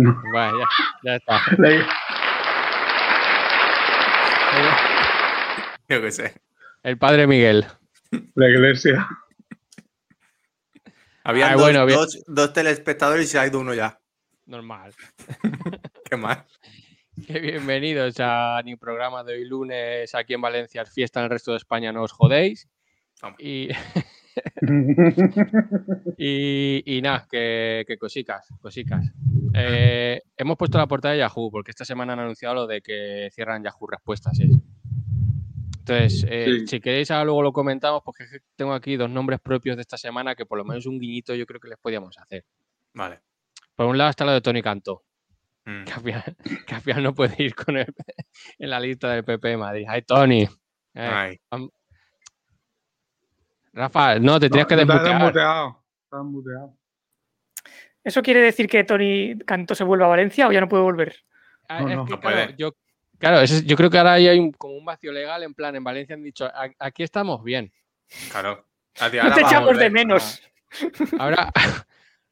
Bueno, ya, ya está. yo qué sé. El padre Miguel. La iglesia. Había Ah, dos, bueno, dos- dos telespectadores y se ha ido uno ya. Normal. Qué mal. Bienvenidos a mi programa de hoy lunes aquí en Valencia. Es fiesta en el resto de España, no os jodéis. Toma. Y, y, y nada, que, que cosicas, cosicas. Eh, hemos puesto la portada de Yahoo porque esta semana han anunciado lo de que cierran Yahoo Respuestas. ¿sí? Entonces, eh, Sí. si queréis, ahora luego lo comentamos porque es que tengo aquí dos nombres propios de esta semana que por lo menos un guiñito yo creo que les podíamos hacer. Vale. Por un lado está lo de Tony Cantó, Mm. que al final, que al final no puede ir con el- en la lista del PP de Madrid. ¡Ay, Tony! Eh, Ay, Rafa, no, te tienes que No, te has desmutear. desmuteado. Estás muteado. ¿Eso quiere decir que Tony Canto se vuelve a Valencia o ya no puede volver? Ah, No, es no. que, No claro, puede. yo, claro, es- yo creo que ahora hay un- como un vacío legal. En plan, en Valencia han dicho, "A- aquí estamos bien. claro. No te echamos de menos. Ahora,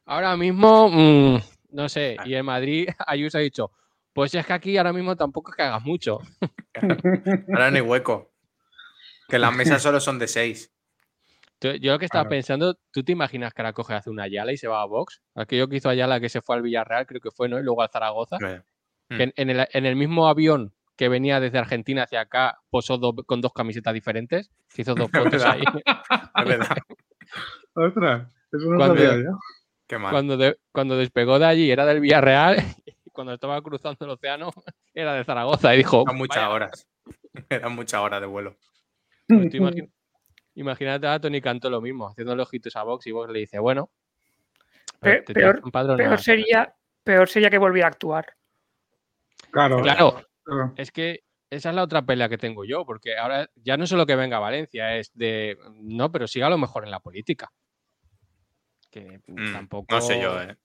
ahora mismo, mm, no sé. Ah. Y en Madrid, Ayuso ha dicho, pues es que aquí ahora mismo tampoco es que hagas mucho. Ahora no hay hueco. Que las mesas solo son de seis. Yo, yo lo que estaba Claro. pensando, ¿tú te imaginas que ahora coge hace una Ayala y se va a Vox? Aquello que hizo Ayala que se fue al Villarreal, creo que fue, ¿no? Y luego al Zaragoza. Que en, en el, en el mismo avión que venía desde Argentina hacia acá, posó do- con dos camisetas diferentes. Se hizo dos fotos ahí. Es verdad. Ostras, eso no Cuando- sabía yo. Qué mal. Cuando, de- cuando despegó de allí era del Villarreal y cuando estaba cruzando el océano era de Zaragoza y dijo, Eran muchas "Vaya, horas. Eran muchas horas de vuelo. pues tú imagínate a Tony Cantó lo mismo, haciéndole ojitos a Vox y Vox le dice, bueno, Pe- te tienes peor- que empadronar". Peor sería, peor sería que volviera a actuar. Claro. Claro, claro. es que esa es la otra pelea que tengo yo, porque ahora ya no solo que venga a Valencia, es de, no, pero siga a lo mejor en la política. Que Mm, tampoco... No sé yo, ¿eh?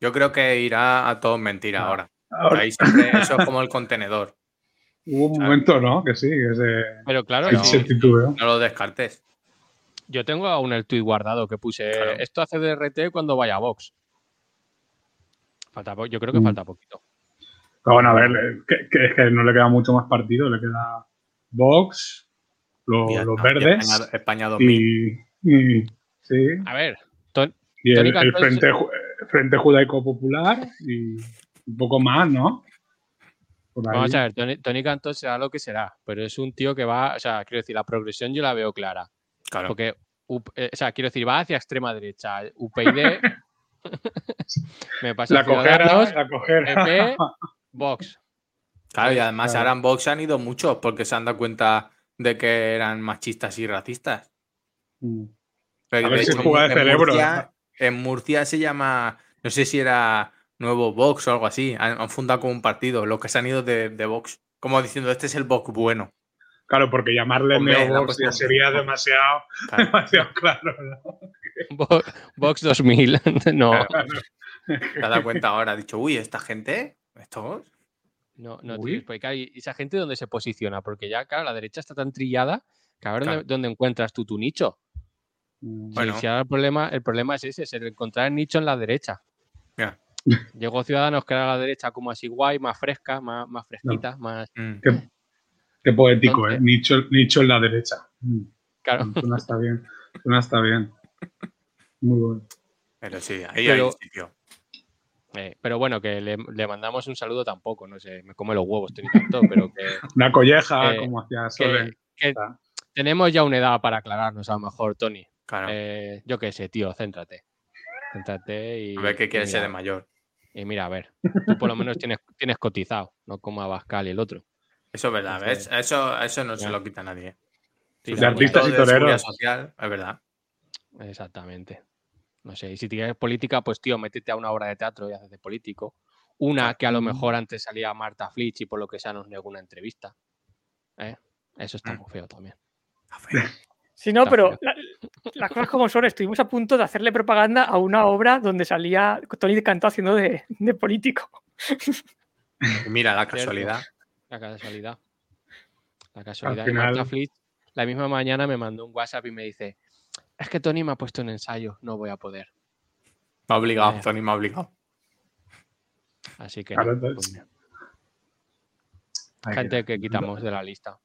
Yo creo que irá a todo mentira Ah. ahora. Ahora, Ahí siempre eso es como el contenedor. hubo un ¿sabes? momento, ¿no? Que sí, que se, Pero claro, no. No lo descartes. Yo tengo aún el tuit guardado que puse. Claro. Esto hace DRT cuando vaya a Vox. Falta yo creo que Mm. falta poquito. Pero bueno, a ver, que, que es que no le queda mucho más partido. Le queda Vox, los verdes España, España 2000. y, y- sí, A ver, Ton- y el, Frente, Ju- Frente Judaico Popular y un poco más, ¿no? Vamos a ver, Tony, Tony Cantó será lo que será, pero es un tío que va, o sea, quiero decir, la progresión yo la veo clara. Claro. Porque, eh, o sea, quiero decir, va hacia extrema derecha. UPyD, me pasa La cojera, la cojera. PP, Vox. Claro, y además Claro. ahora en Vox han ido muchos porque se han dado cuenta de que eran machistas y racistas. Mm. Pero A ver de si hecho, juega de en cerebro, Murcia, en Murcia se llama, no sé si era Nuevo Vox o algo así. Han, han fundado como un partido, los que se han ido de, de Vox. Como diciendo, este es el Vox bueno. Claro, porque llamarle Hombre, ya sería demasiado, Claro, demasiado claro. ¿no? Vox 2000. no, Claro. te has dado cuenta ahora, ha dicho, uy, esta gente, estos. no, no, tío, porque claro, ¿y esa gente dónde se posiciona? Porque ya, claro, la derecha está tan trillada que a ver Claro. dónde, dónde encuentras tú tu nicho. Mm. Sí, Bueno. si ahora el problema, el problema es ese, es el encontrar el nicho en la derecha. Ya. Llegó Ciudadanos que era la derecha como así guay, más fresca, más, más fresquita, más. Mm. Qué, poético. ¿eh? Nicho, nicho en la derecha. Mm. Claro. Suena está bien. Suena está bien. Muy bueno. Pero sí, ahí Pero- hay sitio. Eh, pero bueno, que le, le mandamos un saludo tampoco, no sé, me come los huevos, Tony Cantó, pero que, Una colleja, Eh, como hacía que- Soler. que tenemos ya una edad para aclararnos a lo mejor, Tony. Claro. Eh, yo qué sé, tío, céntrate. Céntrate y. a ver qué y quiere ser de mayor. Y mira, a ver, tú por lo menos tienes, tienes cotizado, no como Abascal y el otro. Eso es verdad, ¿ves? Entonces- Eso, eso no se lo quita nadie. Sí, De artistas y de toreros. social, es verdad. Exactamente. No sé, y si tienes política, pues tío, métete a una obra de teatro y haces de político. Una que a lo mejor antes salía Marta Flitch y por lo que sea nos negó una entrevista. ¿Eh? Eso está muy feo también. Sí, no, Está pero la- las cosas como son, estuvimos a punto de hacerle propaganda a una obra donde salía Tony Cantó haciendo de, de político. Mira la Cierto. casualidad. La casualidad. La casualidad. Y final- Marta Flitch la misma mañana me mandó un WhatsApp y me dice, es que Tony me ha puesto un ensayo, no voy a poder. Me ha obligado, Vaya. Tony me ha obligado. Así que Claro, no, entonces- pues, Hay gente que quitamos de la lista.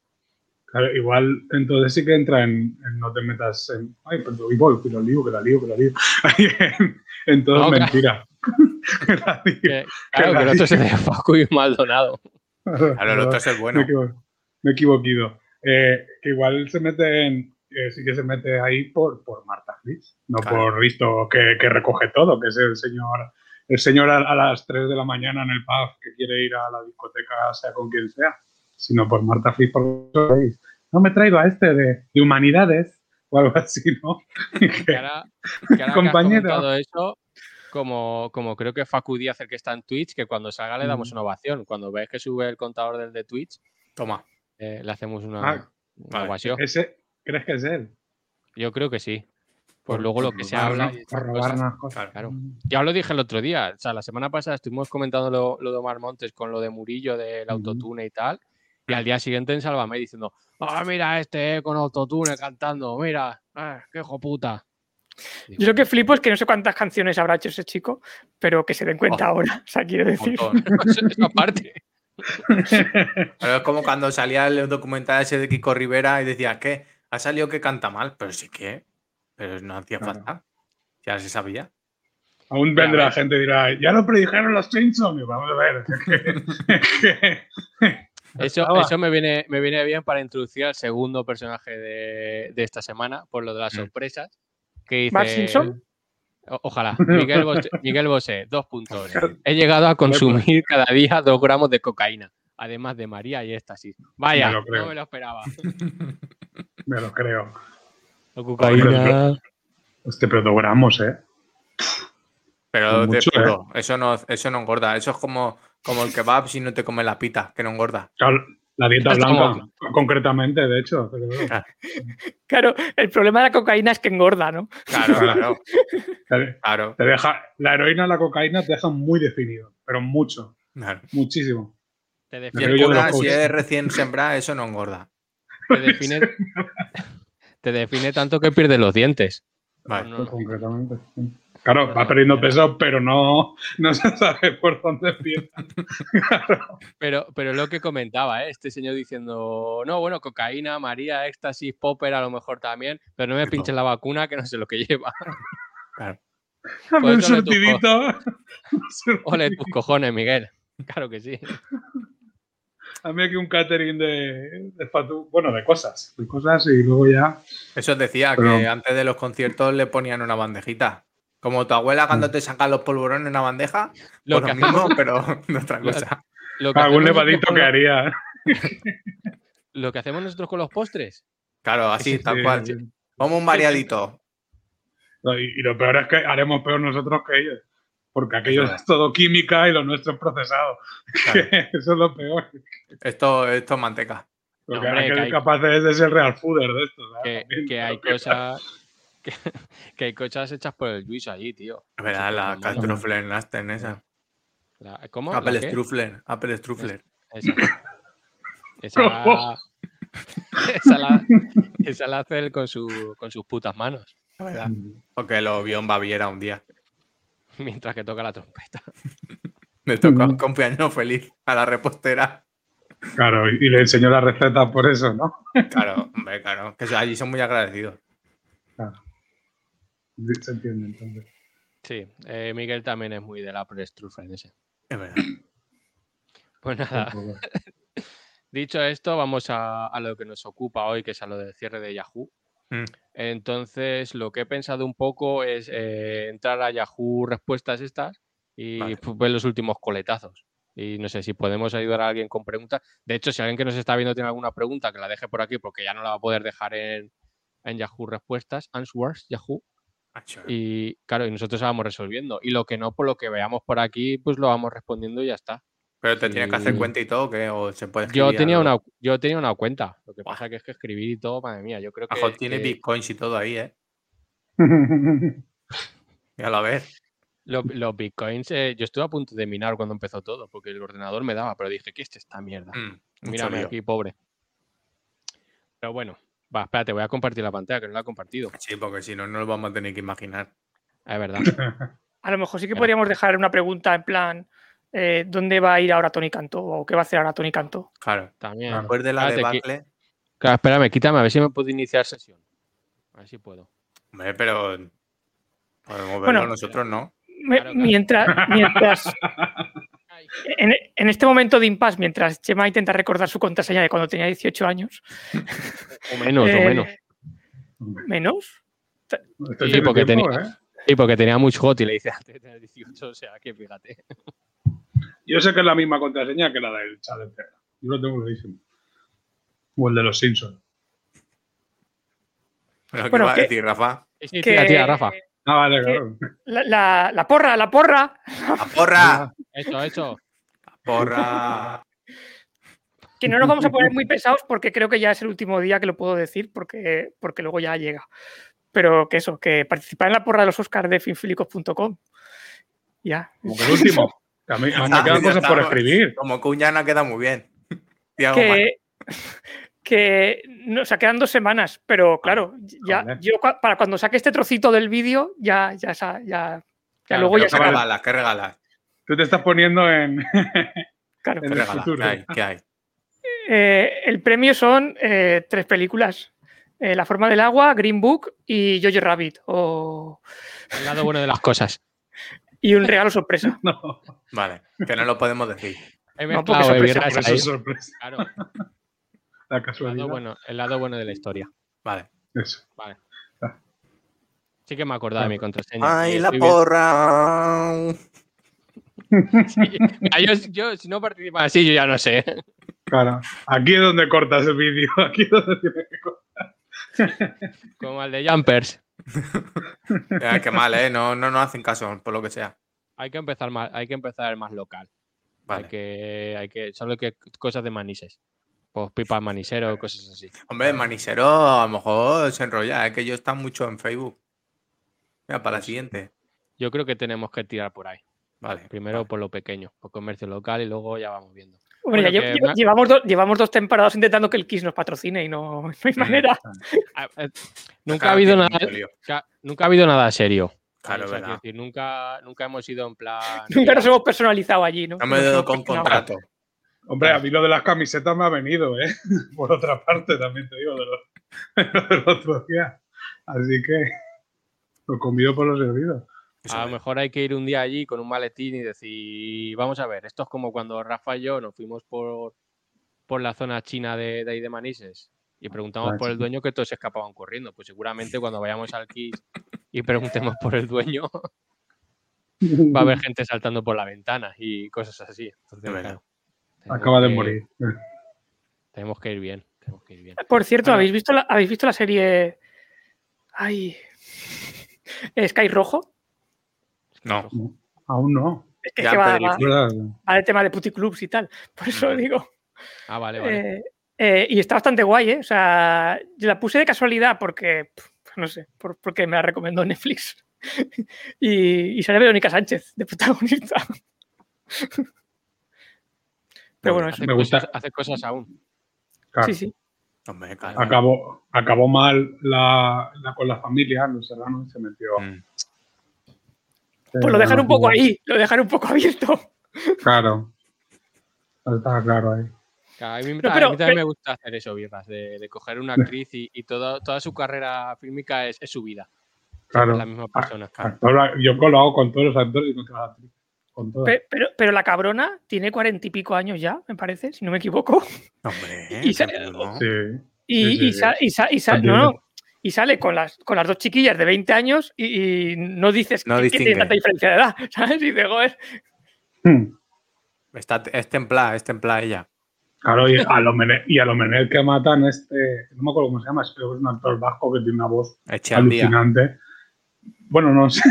Claro, igual entonces sí que entra en, en no te metas en. Ay, pero y voy, que la lío, que la lío, que la lío. Ahí en, en todo No, es claro. mentira. Que la lío. Que, claro, que el otro es el de Facu y Maldonado. Claro, el otro es el bueno. equivo- me he equivoquido. Eh, que igual se mete en. eh, sí que se mete ahí por, por Marta Flitch, no Claro. por Risto que, que recoge todo, que es el señor. El señor a, a las 3 de la mañana en el pub que quiere ir a la discoteca, sea con quien sea, sino por Marta Flitch. Por no me traigo a este de, de humanidades o algo así, ¿no? Que ahora, que ahora que has Compañero. eso, como, como creo que Facu Díaz, el que está en Twitch, que cuando salga le damos una ovación. Cuando ves que sube el contador del de Twitch, Toma. eh, le hacemos una, Ah, una vale. ovación. Ese, ¿Crees que es él? Yo creo que sí. Por luego lo que se habla. y Por estas cosas. Claro. Ya lo dije el otro día. O sea, la semana pasada estuvimos comentando lo, lo de Omar Montes con lo de Murillo, del autotune y tal. Y al día siguiente en Sálvame diciendo, ah, mira este eh, con autotune cantando, mira, ah, qué hijo puta. Yo lo que flipo es que no sé cuántas canciones habrá hecho ese chico, pero que se den cuenta Oh. ahora. O sea, quiero decir. Eso, aparte. Pero es como cuando salía el documental ese de Kiko Rivera y decía que ha salido que canta mal, pero sí que, pero no hacía Claro. falta. Ya se sabía. Aún vendrá ves. gente y dirá, ya lo predijeron los Simpsons. Vamos a ver. Eso, eso me, viene, me viene bien para introducir al segundo personaje de, de esta semana, por lo de las Mm. sorpresas. Que dice, ¿Bart Simpson? O- Ojalá. Miguel Bosé, Miguel Bosé, dos puntos. He llegado a consumir cada día dos gramos de cocaína, además de María y éxtasis. Vaya, Me no me lo esperaba. Me lo creo. La cocaína. Este, pero dos gramos, ¿eh? Pero de Mucho, ¿eh? eso no, eso no engorda. Eso es como, como el kebab si no te comes la pita, que no engorda. Claro, la dieta como- blanca, concretamente, de hecho. pero- Claro, el problema de la cocaína es que engorda, ¿no? Claro, claro, Te, claro. te deja, la heroína y la cocaína te dejan muy definido, pero mucho, claro. muchísimo. Te define, si es recién sembrada, eso no engorda. te define, te define tanto que pierdes los dientes. Vale. No, no. Concretamente. Claro, va perdiendo peso, pero no, no se sabe por dónde empieza. Claro. Pero, pero lo que comentaba, ¿eh? este señor diciendo, no, bueno, cocaína, María, éxtasis, popper a lo mejor también, pero no me pinches la vacuna que no sé lo que lleva. Claro. Dame un Pues co- surtidito. Un Ole tus cojones, Miguel. Claro que sí. Dame aquí un catering de, de fatu- bueno, de cosas, de cosas y luego ya. Eso decía Pero- que antes de los conciertos le ponían una bandejita. Como tu abuela cuando te sacan los polvorones en una bandeja, Lo pues que lo hacemos, mismo, pero de otra Lo- cosa. lo que Algún con que haría. lo que hacemos nosotros con los postres. Claro, así, tal Sí, cual. sí. Como un variadito. Y, y lo peor es que haremos peor nosotros que ellos. Porque aquello es todo química y lo nuestro es procesado. Claro. Eso es lo peor. Esto, esto es manteca. Porque hombre, hay que que hay- capaces de ser real fooder de esto. ¿sabes? Que, También, que hay cosas. Que, que hay cosas hechas por el Luis allí, tío. Es verdad, la. Caltrufler Nasten esa. La- ¿Cómo? ¿La Apple? Strufler. Apple Strufler. Esa. Esa, esa, la, esa la hace él con, su, con sus putas manos, La verdad. Porque lo vio en Baviera un día. mientras que toca la trompeta. Me tocó un Ujú. cumpleaños feliz a la repostera. Claro, y, y le enseñó la receta por eso, ¿no? Claro, hombre, claro. Que allí son muy agradecidos. Claro. Se entiende entonces. Sí, eh, Miguel también es muy del Apple Strudel ese. Es verdad. Pues nada, dicho esto, vamos a, a lo que nos ocupa hoy, que es a lo del cierre de Yahoo. Mm. Entonces, lo que he pensado un poco es eh, entrar a Yahoo Respuestas estas y Vale. pues, ver los últimos coletazos. Y no sé si podemos ayudar a alguien con preguntas. De hecho, si alguien que nos está viendo tiene alguna pregunta, que la deje por aquí porque ya no la va a poder dejar en, en Yahoo Respuestas, Answers, Yahoo. Macho, Y claro, y nosotros vamos resolviendo. Y lo que no, por lo que veamos por aquí, pues lo vamos respondiendo y ya está. Pero te tienes que hacer cuenta y todo, que o se puede Yo tenía, una, yo tenía una cuenta. Lo que Buah. pasa que es que escribir y todo, madre mía, yo creo que. Ajo tiene que bitcoins y todo ahí, ¿eh? Míralo a ver. lo- los bitcoins, eh, yo estuve a punto de minar cuando empezó todo, porque el ordenador me daba, pero dije, ¿qué es esta mierda? Mm, Mírame aquí, pobre. Pero bueno, va, espérate, voy a compartir la pantalla, que no la he compartido. Sí, porque si no, no lo vamos a tener que imaginar. Es verdad. A lo mejor sí que podríamos dejar una pregunta en plan, eh, ¿dónde va a ir ahora Tony Cantó? ¿O qué va a hacer ahora Tony Cantó? Claro. También. Después de la Espérate, debacle. Claro, espérame, quítame, a ver si me puedo iniciar sesión. A ver si puedo. Hombre, pero. Podemos verlo Bueno. nosotros, ¿no? Me- Claro, claro. Mientras, mientras en, en este momento de impasse, mientras Chema intenta recordar su contraseña de cuando tenía 18 años, O menos, o eh, menos. menos, Esto Sí, tiene porque tiempo, tenía- ¿eh? Sí, porque tenía mucho hot y le dice antes de tener 18, o sea que fíjate. Yo sé que es la misma contraseña que la del chat. Yo lo tengo clarísimo. O el de los Simpsons. Pero ¿qué Bueno, iba a decir, Rafa? Sí, sí, tira, Rafa. Ah, claro. la, la- la porra, la porra, ¡La porra! Eso, eso. ¡La porra! que no nos vamos a poner muy pesados porque creo que ya es el último día que lo puedo decir porque, porque luego ya llega. Pero que eso, que participar en la porra de los Oscars de finfilicos.com. Ya. Como que el último. A mí, a mí me Ah, quedan cosas por escribir. Como Cuñana queda muy bien. Que, que no, o sea, quedan dos semanas, pero claro, ya Joder. yo para cuando saque este trocito del vídeo, ya, ya, ya, ya Claro, luego ya ¿Qué regalas? ¿Qué regalas? Tú te estás poniendo en, Claro. ¿Qué en el regalas? futuro. ¿Qué hay? ¿Qué hay? Eh, el premio son eh, tres películas. Eh, la forma del agua, Green Book y Jojo Rabbit. o- El lado bueno de las cosas. Y un regalo sorpresa. No, Vale, que no lo podemos decir. He No, porque sorpresa, por eso sorpresa. Claro, La el lado, bueno, el lado bueno de la historia. Vale. Eso. Vale. Ah. Sí que me acordaba de mi contraseña. ¡Ay, Y la porra! Ah, yo, yo, si no participas así, yo ya no sé. Claro. Aquí es donde cortas el vídeo. Aquí es donde tienes que cortar. Como el de Jumpers. Ya, qué mal, ¿eh? No, no nos hacen caso, por lo que sea. Hay que empezar más, hay que empezar más local. Hay Vale. que, hay que, solo que cosas de manises. Pues pipas manisero, cosas así. Hombre, manisero a lo mejor se enrolla, es que yo está mucho en Facebook. Mira, para la siguiente. Yo creo que tenemos que tirar por ahí. Vale. Primero vale. por lo pequeño, por comercio local y luego ya vamos viendo. Hombre, Bueno, ya que llevamos, dos, llevamos dos temporadas intentando que el Kiss nos patrocine y no, no hay manera. Ah, eh, Nunca ha habido nada, nunca ha habido nada serio. Claro, O sea, verdad. decir, nunca, nunca hemos ido en plan. Nunca nos hemos personalizado allí, ¿no? No me doy hemos con contrato. Hombre, a mí lo de las camisetas me ha venido, ¿eh? Por otra parte, también te digo, de los, de los del otro día. Así que lo comido por lo servido. Eso A lo mejor hay que ir un día allí con un maletín y decir, vamos a ver, esto es como cuando Rafa y yo nos fuimos por, por la zona china de, de ahí de Manises y preguntamos Ah, por el dueño que todos se escapaban corriendo. Pues seguramente cuando vayamos al Kiss y preguntemos por el dueño, va a haber gente saltando por la ventana y cosas así. Entonces, claro, tenemos Acaba de que- morir. Tenemos que ir bien, tenemos que ir bien. Por cierto, Bueno. ¿habéis visto la, ¿habéis visto la serie Ay. Sky Rojo? No. Aún no. Es que, Ya, que va, va- va del tema de puticlubs y tal. Por eso Vale. digo. Ah, vale, vale. Eh, eh, y está bastante guay, ¿eh? O sea, yo la puse de casualidad porque, no sé, por- porque me la recomendó Netflix. y, y sale Verónica Sánchez de protagonista. Pero bueno, hace, me gusta. cosas, hace cosas aún. Claro. Sí, sí. Hombre, claro. Acabó, acabó mal la, la con la familia, Los Serrano, y se metió. Mm. Pues lo dejan un poco ahí, lo dejan un poco abierto. Claro. Está claro ahí. Claro, a mí, No, a pero- mí también pero- me gusta hacer eso, Birras, de, de coger una actriz y, y toda, toda su carrera fílmica es, es su vida. Claro. Es la misma persona. Actor- yo lo hago con todos los actores y con todas las actrices. Con todas. Pe- Pero, pero la cabrona tiene cuarenta y pico años ya, me parece, si no me equivoco. Hombre, Y sa- seguro, ¿no? Sí. Y, sale con las, con las dos chiquillas de 20 años y, y no dices No que, que tiene distingue. tanta diferencia de edad, ¿sabes? Y digo, joder, Hmm. Está, es templada, es templada ella. Claro, y a lo Menel, y a lo Menel que matan este, no me acuerdo cómo se llama, creo que es un actor vasco que tiene una voz Eche alucinante. Bueno, no sé.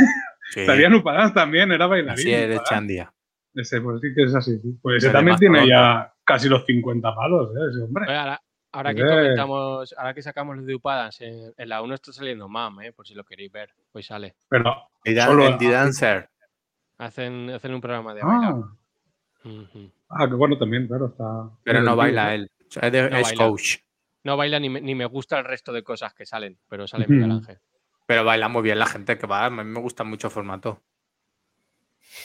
Sí, Upadán también, era bailarín. sí, es de. Chandia. Ese, pues sí que es así. sí. Pues ese también tiene ya casi los 50 palos, ¿eh? Ese hombre. Oye, ahora, ahora que comentamos, ahora que sacamos los de Upadans, en, en la 1 está saliendo MAM, ¿eh? por si lo queréis ver. Hoy sale. Pero. Y dan- Solo- el The Dancer. Hacen, hacen un programa de bailar. Ah, ah, que bueno también, claro. Está, Pero no baila él. O sea, es, de- No es baila. coach. No baila ni me, ni me gusta el resto de cosas que salen, pero sale Ujú. Miguel Ángel. Pero baila muy bien la gente que va. A mí me gusta mucho el formato.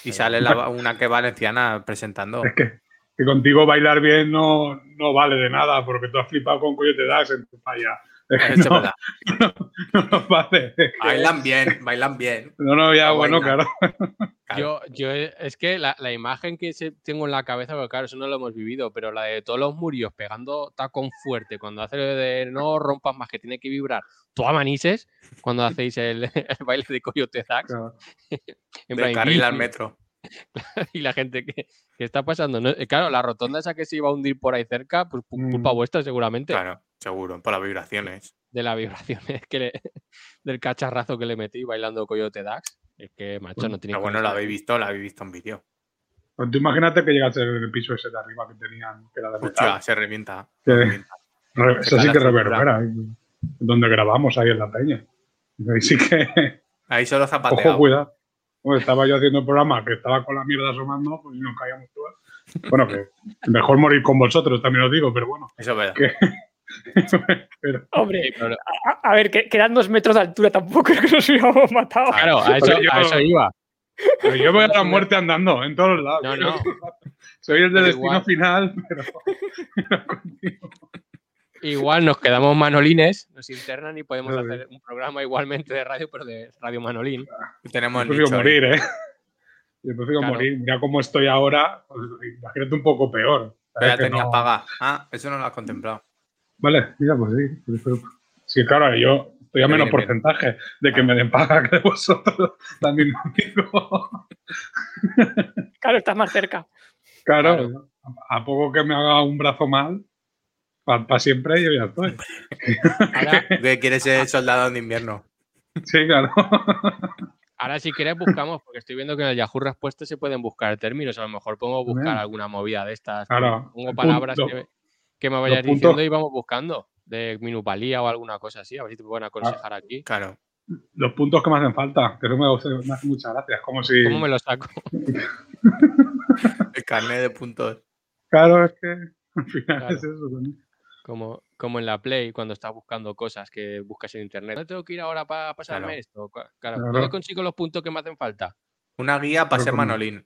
Y sale la- una que es valenciana presentando. Es que, que contigo bailar bien no, no vale de nada, porque tú has flipado con Coyote Dax en tu falla. Es no, no vale. Que- Bailan bien, bailan bien. No, no, ya, Ah, bueno, baila. claro. Yo, yo es que la, la imagen que tengo en la cabeza, porque claro, eso no lo hemos vivido, pero la de todos los murios pegando tacón fuerte, cuando hace lo de no rompas más, que tiene que vibrar, tú a manises, cuando hacéis el, el baile de Coyote Zax, Claro. en De carril al metro. y la gente que, que está pasando. ¿no? Eh, Claro, la rotonda esa que se iba a hundir por ahí cerca, pues pu- culpa Mm. vuestra seguramente, Claro, seguro, por las vibraciones. de las vibraciones que le- del cacharrazo que le metí bailando Coyote Dax. Es que, macho, no tiene Pero bueno, lo habéis visto, lo habéis visto en vídeo. Pues tú imagínate que llegase en el piso ese de arriba que tenían, que era de metal. Hostia, se revienta. Que- se revienta. Re- Se Eso sí que reverbera. ahí, Donde grabamos, ahí en la peña. Ahí sí que. Ahí solo Ojo, zapateado. cuidado. Bueno, estaba yo haciendo el programa que estaba con la mierda asomando, pues y nos caíamos todos. Bueno, que mejor morir con vosotros, también os digo, pero bueno. Eso es verdad. Que- pero, Hombre, Sí, pero- a, a ver, que, que eran dos metros de altura, tampoco es que nos hubiéramos matado. claro, a eso, yo- a eso iba. pero yo voy a la muerte andando en todos lados. No, no. Soy el de Pero destino igual. final, pero. Igual nos quedamos manolines, nos internan y podemos Sí. hacer un programa igualmente de radio, pero de Radio Manolín. Tenemos Yo prefiero morir, ¿eh? Yo prefiero Claro. morir. Mira cómo estoy ahora, pues, imagínate un poco peor. Pero ya ¿sabes? Que tenía no- paga. Ah, eso no lo has contemplado. Vale, mira, pues sí. pero- Sí, claro, yo estoy a Me menos bien. porcentaje de que me den paga que de vosotros, también digo. Claro, estás más cerca. Claro, a a poco que me haga un brazo mal, para siempre yo ya estoy. Ahora, Que quieres ser soldado de invierno. Sí, claro. ahora si quieres buscamos, porque estoy viendo que en el Yahoo Respuestas se pueden buscar términos. A lo mejor pongo buscar alguna movida de estas. Claro, Pongo palabras punto- que, que me vayas puntos- diciendo y vamos buscando. De minupalía o alguna cosa así. A ver si te pueden aconsejar aquí. Claro. Los puntos que me hacen falta, que eso me, gusta- me hace muchas gracias. Como si. ¿Cómo me lo saco? El carnet de puntos. Claro, es que al final Claro. es eso. ¿no? Como, como en la Play, cuando estás buscando cosas que buscas en internet. No tengo que ir ahora para pasarme Claro. esto. Claro, Claro. ¿dónde consigo los puntos que me hacen falta? Una guía para ser manolín.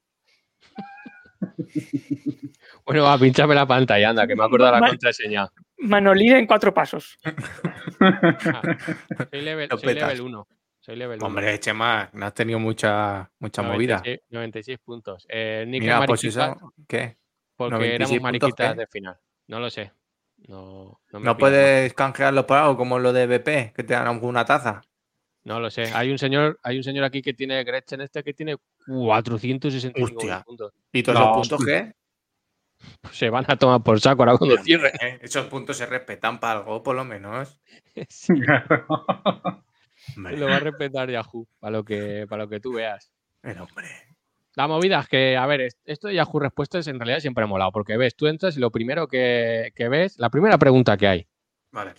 Bueno, va, pinchame la pantalla, anda, que me acuerdo de la contraseña. Manolín en cuatro pasos. Ah, soy level, soy level 1. Soy level 1. Hombre, Chema, no has tenido mucha, mucha movida. 96, 96 puntos. Eh, Nick Mira, es pues mariquita eso, ¿qué? porque 96 éramos puntos, mariquitas de final. No lo sé. No, no, me ¿No puedes canjearlo por algo como lo de BP, que te dan una taza? No lo sé. Hay un señor, hay un señor aquí que tiene Gretchen este que tiene 465 Hostia. puntos. ¿Y todos No, esos puntos qué? Se van a tomar por saco ahora cuando cierre. Eh, Esos puntos se respetan para algo, por lo menos. Sí, lo va a respetar Yahoo, para lo que, para lo que tú veas. el hombre. La movida es que, a ver, es- esto de Yahoo Respuestas en realidad siempre ha molado, porque ves, tú entras y lo primero que, que ves, la primera pregunta que hay, Vale.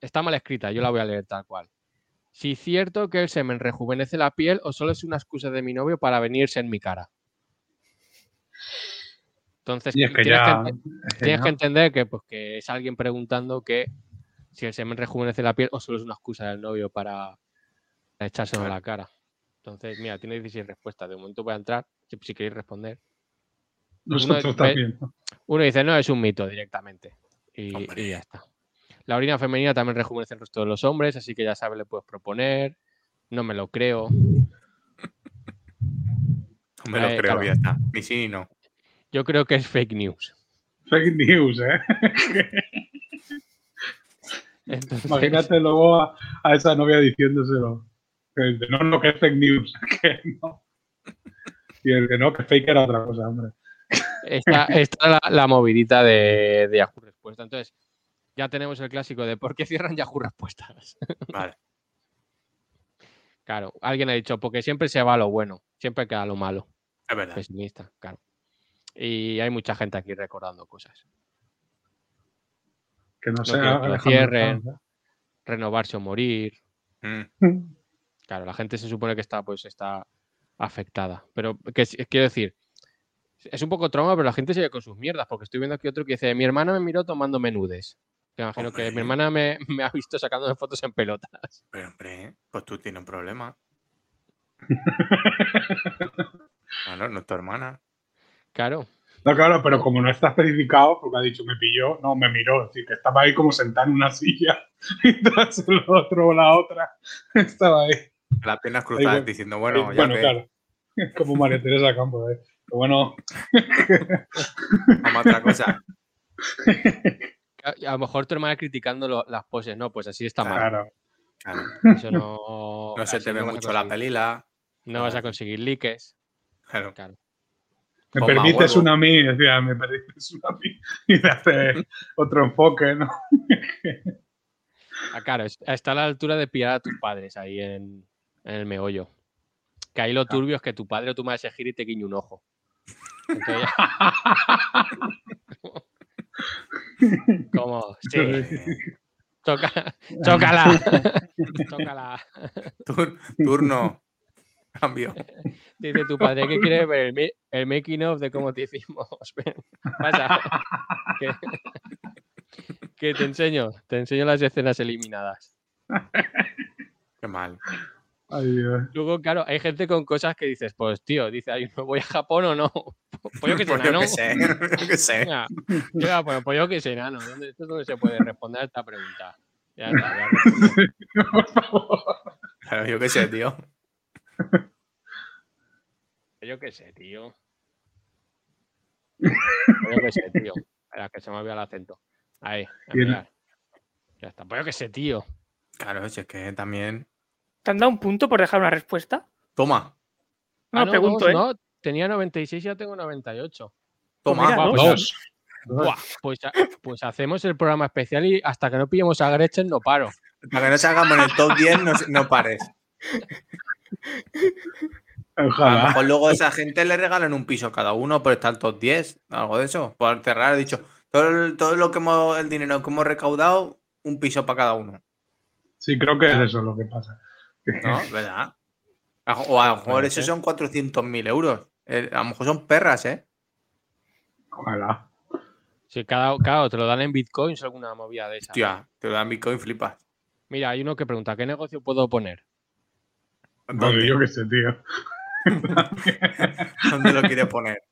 está mal escrita, yo la voy a leer tal cual. Si es cierto que el semen rejuvenece la piel o solo es una excusa de mi novio para venirse en mi cara. Entonces, Y es que tienes, ya. que, ente- es que tienes que ya. entender que, pues, que es alguien preguntando que si el semen rejuvenece la piel o solo es una excusa del novio para echárselo en la cara. Entonces, mira, tiene 16 respuestas. De momento voy a entrar, si, si queréis responder. Nosotros uno- también. ¿no? Uno dice, no, es un mito directamente. Y, ya está. La orina femenina también rejuvenece el resto de los hombres, así que ya sabes, le puedes proponer. No me lo creo. Me lo creo, claro. ya está. Ni sí ni no. Yo creo que es fake news. Fake news, ¿eh? Entonces, Imagínate luego a, a esa novia diciéndoselo. Que no, no, que es fake news. Que no. Y el que no, que fake era otra cosa, hombre. Esta, esta es la, la movidita de, de Yahoo Respuesta. Entonces, ya tenemos el clásico de por qué cierran Yahoo Respuestas. Vale. Claro, alguien ha dicho, porque siempre se va lo bueno, siempre queda lo malo. Es verdad. Pesimista, claro. Y hay mucha gente aquí recordando cosas. Que no No sea. que cierren. Sanz, Renovarse o morir. Mm. ¿eh? Claro, la gente se supone que está, pues, está afectada. Pero que, quiero decir, es un poco trauma, pero la gente sigue con sus mierdas, porque estoy viendo aquí otro que dice, mi hermana me miró tomando menudes. Que imagino que mi Hombre. hermana me, me ha visto sacándome fotos en pelotas. Pero hombre, pues tú tienes un problema. Claro, no es tu hermana. Claro, No, claro, pero como no está especificado, porque ha dicho me pilló, no, me miró. Es decir, que estaba ahí como sentado en una silla y tras el otro o la otra estaba ahí. Las piernas Ahí cruzadas voy. diciendo, bueno, Ahí, ya bueno que claro. Como María Teresa Campos. ¿eh? Pero bueno, vamos a otra cosa. a, a lo mejor tu hermana criticando lo- las poses, no, pues así está mal. claro. Claro. Eso no. No se te ve mucho la pelila. No vas a conseguir likes. Claro. Claro. Me Toma permites huevo. una a mí, decía, me permites una a mí. Y le hace otro enfoque, ¿no? Ah, claro, es- está a la altura de pillar a tus padres ahí en, en el meollo. Que ahí lo turbio es que tu padre o tu madre se gire y te guiñe un ojo. Entonces Como, sí, toca, chócala, tócala. Tur- turno. Cambio. Dice tu padre que quiere ver el, ma- el making of de cómo te hicimos. Pasa. Que, que te enseño, te enseño las escenas eliminadas. Qué mal. Ay, Dios. Luego, claro, hay gente con cosas que dices, pues tío, dice, "Ay, ¿me voy a Japón o no? Pues yo que sé, Pues yo nano. qué sé. yo. Venga, pues yo que sé, nano. ¿Dónde, esto es donde se puede responder a esta pregunta? Ya está, ya. Por favor. Claro, yo qué sé, tío. Yo qué sé, tío. Yo qué sé, tío. Espera, que se me olvida el acento. Ahí, enviar. Ya está. Pues yo qué sé, tío. Claro, si es que también. ¿Te han dado un punto por dejar una respuesta? Toma, No, Ah, pregunto, dos, ¿eh? no, tenía 96 y ya tengo 98. toma. mira, Guau, dos. pues, buah, pues, a- pues hacemos el programa especial y hasta que no pillemos a Gretchen no paro. Para que no salgamos en el top 10, no, no pares. A lo Ojalá. mejor luego a esa gente le regalan un piso a cada uno por estar top 10, algo de eso. Por cerrar, he dicho, todo, el- todo lo que hemos, el dinero que hemos recaudado, un piso para cada uno. Sí, creo que es eso lo que pasa. ¿No? ¿Verdad? O a lo mejor Puede eso ser. son 400.000 euros. Eh, A lo mejor son perras, ¿eh? Ojalá. Si cada, claro, te lo dan en bitcoins o alguna movida de esa. Hostia, te dan Bitcoin, flipas. Mira, hay uno que pregunta, ¿qué negocio puedo poner? ¿Dónde, yo qué sé, tío. ¿Dónde lo quieres poner?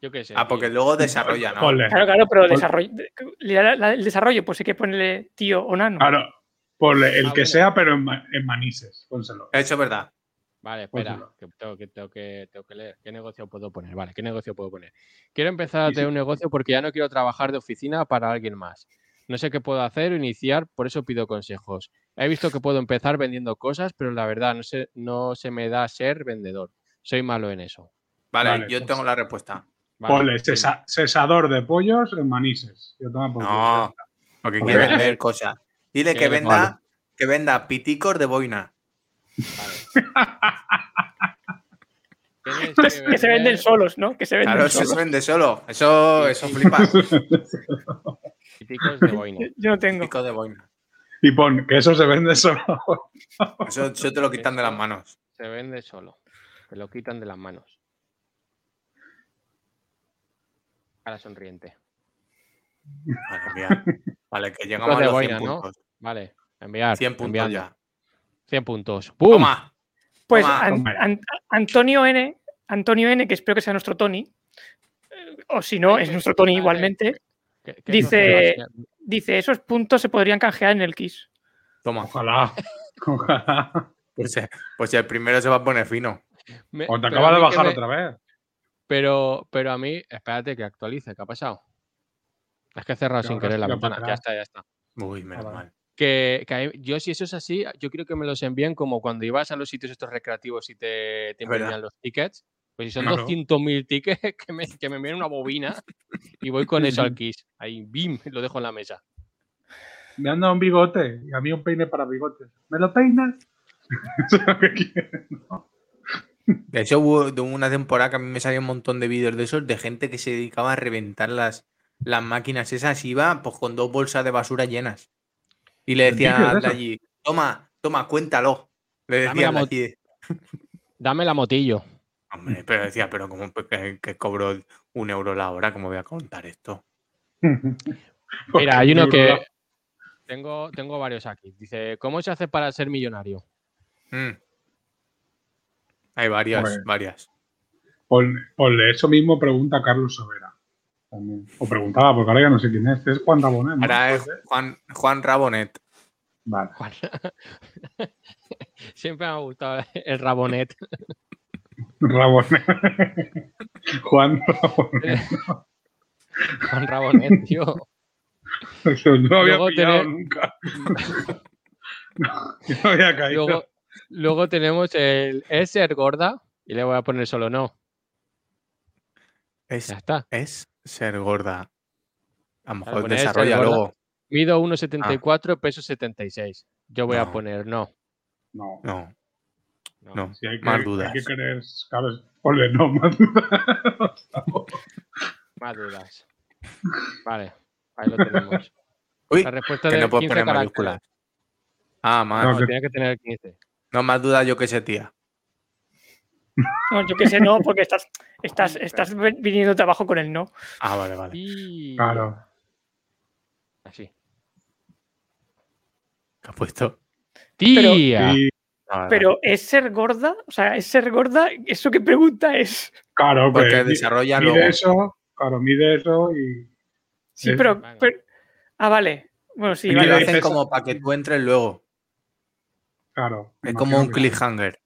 Yo qué sé. Ah, porque tío. luego desarrolla, ¿no? Ponle. Claro, claro, pero Pon- desarrollo, la- la- el desarrollo, pues hay que ponerle tío o nano. Claro, ponle el Ah, que bueno. sea, pero en, ma- en manises. Pónselo. Eso es verdad. Vale, espera, que tengo, que, tengo, que, tengo que leer. ¿Qué negocio puedo poner? Vale, ¿qué negocio puedo poner? Quiero empezar a tener un negocio porque ya no quiero trabajar de oficina para alguien más. No sé qué puedo hacer o iniciar, por eso pido consejos. He visto que puedo empezar vendiendo cosas, pero la verdad no se, no se me da ser vendedor. Soy malo en eso. Vale, Vale, yo pues- tengo la respuesta. Vale, Ponle cesa- cesador de pollos en manises. Yo culo. No, porque Ok. quiere vender cosas. Dile que venda, que venda piticos de boina. Que se venden solos, ¿no? Que se venden Claro, eso se vende solo. Eso, eso flipa. piticos de boina. Yo- no tengo. Piticos de boina. Y pon que eso se vende solo. Eso, eso te lo quitan de las manos. Se vende solo. Te lo quitan de las manos. Cara sonriente. Vale, mira. Vale, que llegamos a los 100 boina, ¿no? puntos. Vale, enviar. 100 puntos enviando. ya. 100 puntos. ¡Pum! Toma. Pues Toma, An- toma. An- Antonio N, Antonio N, que espero que sea nuestro Tony, eh, o si no, es nuestro Tony igualmente, ¿Qué- qué Dice- dice, esos puntos se podrían canjear en el Kiss. Toma. Ojalá. Ojalá. Pues, pues el primero se va a poner fino. Me- O te pero acaba a de bajar me- otra vez. Pero, pero a mí, espérate que actualice, ¿qué ha pasado? Es que he cerrado sin querer la ventana. Ya está, ya está. Uy, menos Ah, mal. Que, que a mí- yo, si eso es así, yo quiero que me los envíen como cuando ibas a los sitios estos recreativos y te, te imprimían los tickets. Pues si son Claro. 200.000 tickets, que me, que me envíen una bobina y voy con eso al Kiss. Ahí, bim, lo dejo en la mesa. Me han dado un bigote y a mí un peine para bigotes. ¿Me lo peinas? Eso es. De hecho, hubo de una temporada que a mí me salía un montón de vídeos de esos de gente que se dedicaba a reventar las, las máquinas esas. Iba pues con dos bolsas de basura llenas. Y le ¿En decía eso? allí, toma, toma, cuéntalo. Le Dame decía la mo- allí. Dame la motillo. Hombre, pero decía, pero como que, que cobro un euro la hora, ¿cómo voy a contar esto? Mira, hay uno que. Tengo, tengo varios aquí. Dice: ¿Cómo se hace para ser millonario? Mm. Hay varias, varias. Por, por eso mismo pregunta Carlos Sobera. También. O preguntaba, porque ahora ya no sé quién es. Es Juan Rabonet, ¿no? Ahora es. Juan, Juan Rabonet. Vale. Juan. Siempre me ha gustado el Rabonet. Rabonet. Juan Rabonet. Juan Rabonet, tío. Eso no había Luego pillado tener- nunca. No, yo no había caído. Luego, luego tenemos el ser gorda y le voy a poner solo no. Es, Ya está. es ser gorda. A lo mejor ser desarrolla luego. Mido 1,74, peso 76. Yo voy a No. poner no. No. No, no. no. Si hay que, Más hay dudas. que querer, claro, ponle no más dudas. Más dudas. Vale, ahí lo tenemos. Uy, La respuesta que de no puedo 15 poner mayúsculas. Ah, más. No, No, que- tenía que tener 15. No, más duda yo que sé, tía. No, yo qué sé, no, porque estás, estás, estás viniendo abajo con el no. Ah, vale, vale. Y... Claro. Así. ¿Qué ha puesto? Tía. Ah, vale, Pero es ser gorda, o sea, es ser gorda, ¿eso qué pregunta es? claro, Porque que desarrolla mide luego. eso, claro, mide eso y Sí, Es- pero, Ah, vale. Bueno, sí, Y Mira, lo vale. hacen como para que tú entres luego. claro. Es como un cliffhanger.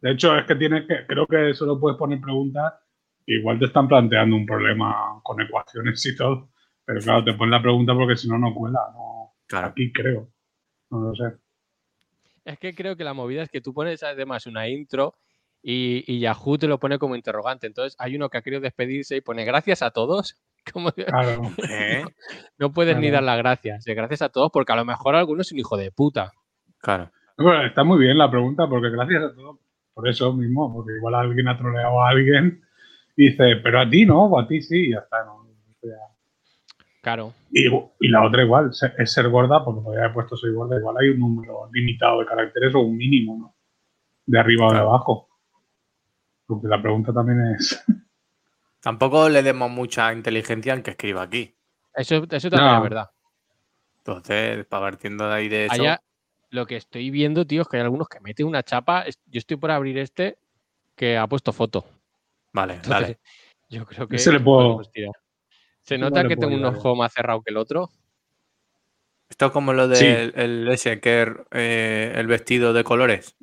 De hecho, es que tienes que, creo que solo puedes poner preguntas. Igual te están planteando un problema con ecuaciones y todo. Pero claro, te pones la pregunta porque si no, no cuela. No, Claro. aquí creo. No lo sé. Es que creo que la movida es que tú pones además una intro y, y Yahoo te lo pone como interrogante. Entonces hay uno que ha querido despedirse y pone gracias a todos. Como Claro. ¿Eh? no puedes ni dar las gracias. Gracias a todos porque a lo mejor alguno es un hijo de puta. Claro. Bueno, está muy bien la pregunta porque gracias a todo, por eso mismo, porque igual alguien ha troleado a alguien y dice, pero a ti no, o a ti sí, y ya está. ¿no? O sea, Claro. Y, y la otra igual, es ser gorda, porque podría haber puesto soy gorda, igual hay un número limitado de caracteres o un mínimo, ¿no? De arriba o de abajo. Porque la pregunta también es... Tampoco le demos mucha inteligencia en que escriba aquí. Eso, eso también No. es verdad. Entonces, partiendo de ahí de eso. Allá, lo que estoy viendo, tío, es que hay algunos que meten una chapa. Yo estoy por abrir este que ha puesto foto. Vale, Entonces, dale. yo creo que Ese le puedo- podemos tirar. Se nota que tengo un ayudar, ojo más cerrado que el otro. Esto es como lo Sí. del el ese, que es eh, el vestido de colores.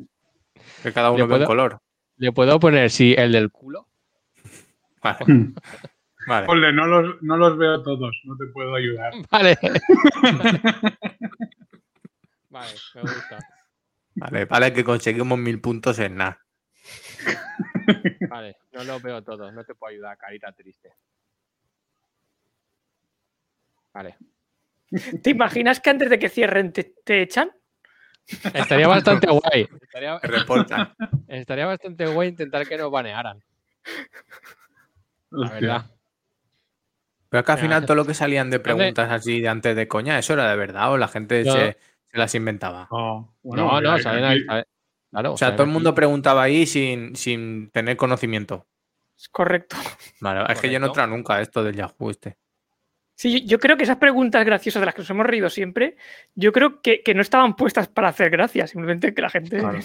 Que cada uno ve un color. Le puedo poner, sí, el del culo. Vale, vale. Ponle, no los, no los veo todos, no te puedo ayudar. Vale. Vale, me gusta. Vale, vale, que conseguimos mil puntos en nada. Vale, no los veo todos. No te puedo ayudar, carita triste. Vale. ¿Te imaginas que antes de que cierren te, te echan? Estaría bastante guay. Estaría, reportan. estaría bastante guay intentar que nos banearan. La verdad. Pero es que al final todo lo que salían de ¿dónde- preguntas así de antes de coña, ¿eso era de verdad o la gente No. se, se las inventaba? No, bueno, No, no, hay- salen hay- ahí. salen- Claro, O sea, todo el aquí. mundo preguntaba ahí sin, sin tener conocimiento. Es correcto. Vale, es que yo no entrado nunca esto del Yahoo este. Sí, yo- creo que esas preguntas graciosas de las que nos hemos reído siempre, yo creo que, que no estaban puestas para hacer gracia, simplemente que la gente... Claro.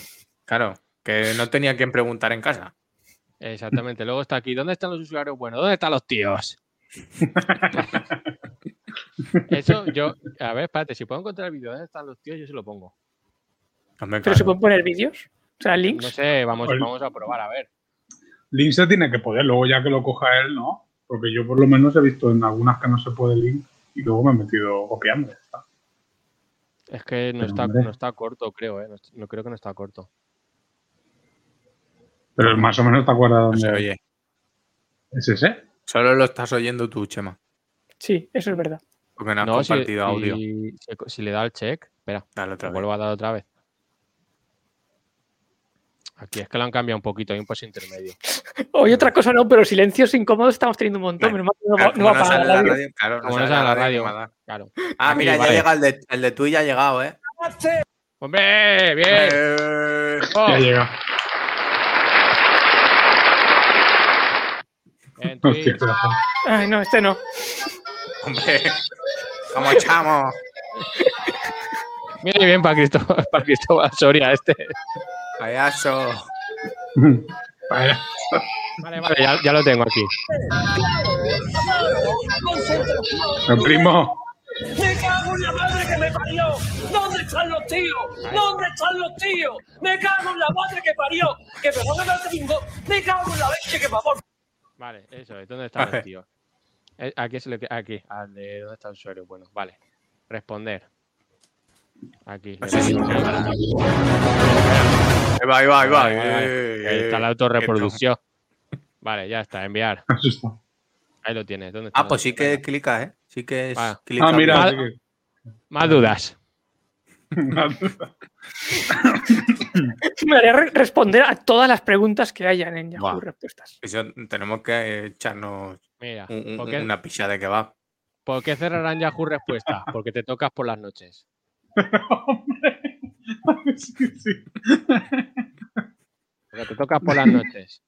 Claro, que no tenía quien preguntar en casa. Exactamente. Luego está aquí. ¿Dónde están los usuarios buenos? ¿Dónde están los tíos? Eso yo. A ver, espérate. Si puedo encontrar el vídeo, ¿dónde están los tíos? Yo se lo pongo. Hombre, Pero se pueden poner vídeos, o sea, No links. sé, vamos, vamos a probar, a ver. Link se tiene que poder, luego ya que lo coja él, ¿no? Porque yo por lo menos he visto en algunas que no se puede link y luego me he metido copiando. está. Es que no Pero, está, hombre. no está corto, creo, ¿eh? No, no creo que no está corto. Pero más o menos te acuerdas No dónde se oye. es ese. Solo lo estás oyendo tú, Chema. Sí, eso es verdad. Porque no has No, si, audio. si- le da el check, espera, Dale otra lo vez. vuelvo a dar otra vez. Aquí es que lo han cambiado un poquito, hay un paso intermedio. Oye, otra cosa no, pero silencios incómodos estamos teniendo un montón. Bueno, no, Claro, va- no va a sale la radio. claro, Como no sale la radio. Claro. Ah, Aquí, mira, ya vale. llega el de, el de tú y ya ha llegado, ¿eh? ¡Hombre! ¡Bien! Eh, Oh, Ya llega. en Twitch. Ay, no, este no. Hombre, ¿cómo echamos? Mira bien para Cristóbal, para Cristóbal Soria este. Payaso. Vaya. Vale, vale, ya, ya lo tengo aquí. El primo. ¡Me cago en la madre que me parió! ¿Dónde están los tíos? ¿Dónde están los tíos? ¡Me cago en la madre que parió! ¡Que perdóname el gringo! ¡Me cago en la leche que favor! Vale, eso es. ¿Dónde están Vale. los tíos? Eh, Aquí se le que- Aquí, al de dónde está el usuario. Bueno, vale. Responder. Aquí. Ahí va, ahí va, ahí va. Vale. Eh, Ahí está la eh, autorreproducción. Vale, ya está, enviar. Ahí lo tienes. ¿Dónde está? Ah, pues sí que clica, ¿eh? Sí que es Ah. clica. Ah, mira. Que- Más dudas. Me haría re- responder a todas las preguntas que hayan en Yahoo. Respuestas. Eso tenemos que echarnos Mira, un- un- ¿por qué, una pilla de kebab. ¿por qué cerrarán Yahoo Respuesta? Porque te tocas por las noches. Hombre. Sí, sí. Porque te tocas por las noches.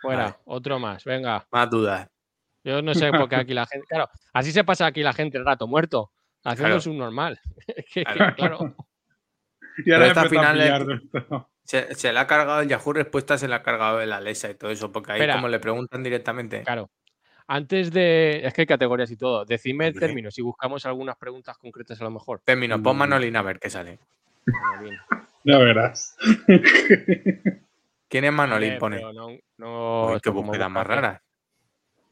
Fuera, Vale. otro más. Venga. Más dudas. Yo no sé por qué aquí la gente. Claro, así se pasa aquí la gente el rato muerto. Haciendo Claro. su normal. Claro. claro. Y ahora esta final es-. Se, se le ha cargado el Yahoo Respuesta, se le ha cargado el Alexa y todo eso, porque ahí Espera. como le preguntan directamente. Claro. Antes de. Es que hay categorías y todo. Decime el Hombre. término. Si buscamos algunas preguntas concretas a lo mejor. Término, pon Manolín a ver qué sale. Ya verás. ¿Quién es Manolín? Eh, Pone. no, no- Uy, qué búsquedas más raras.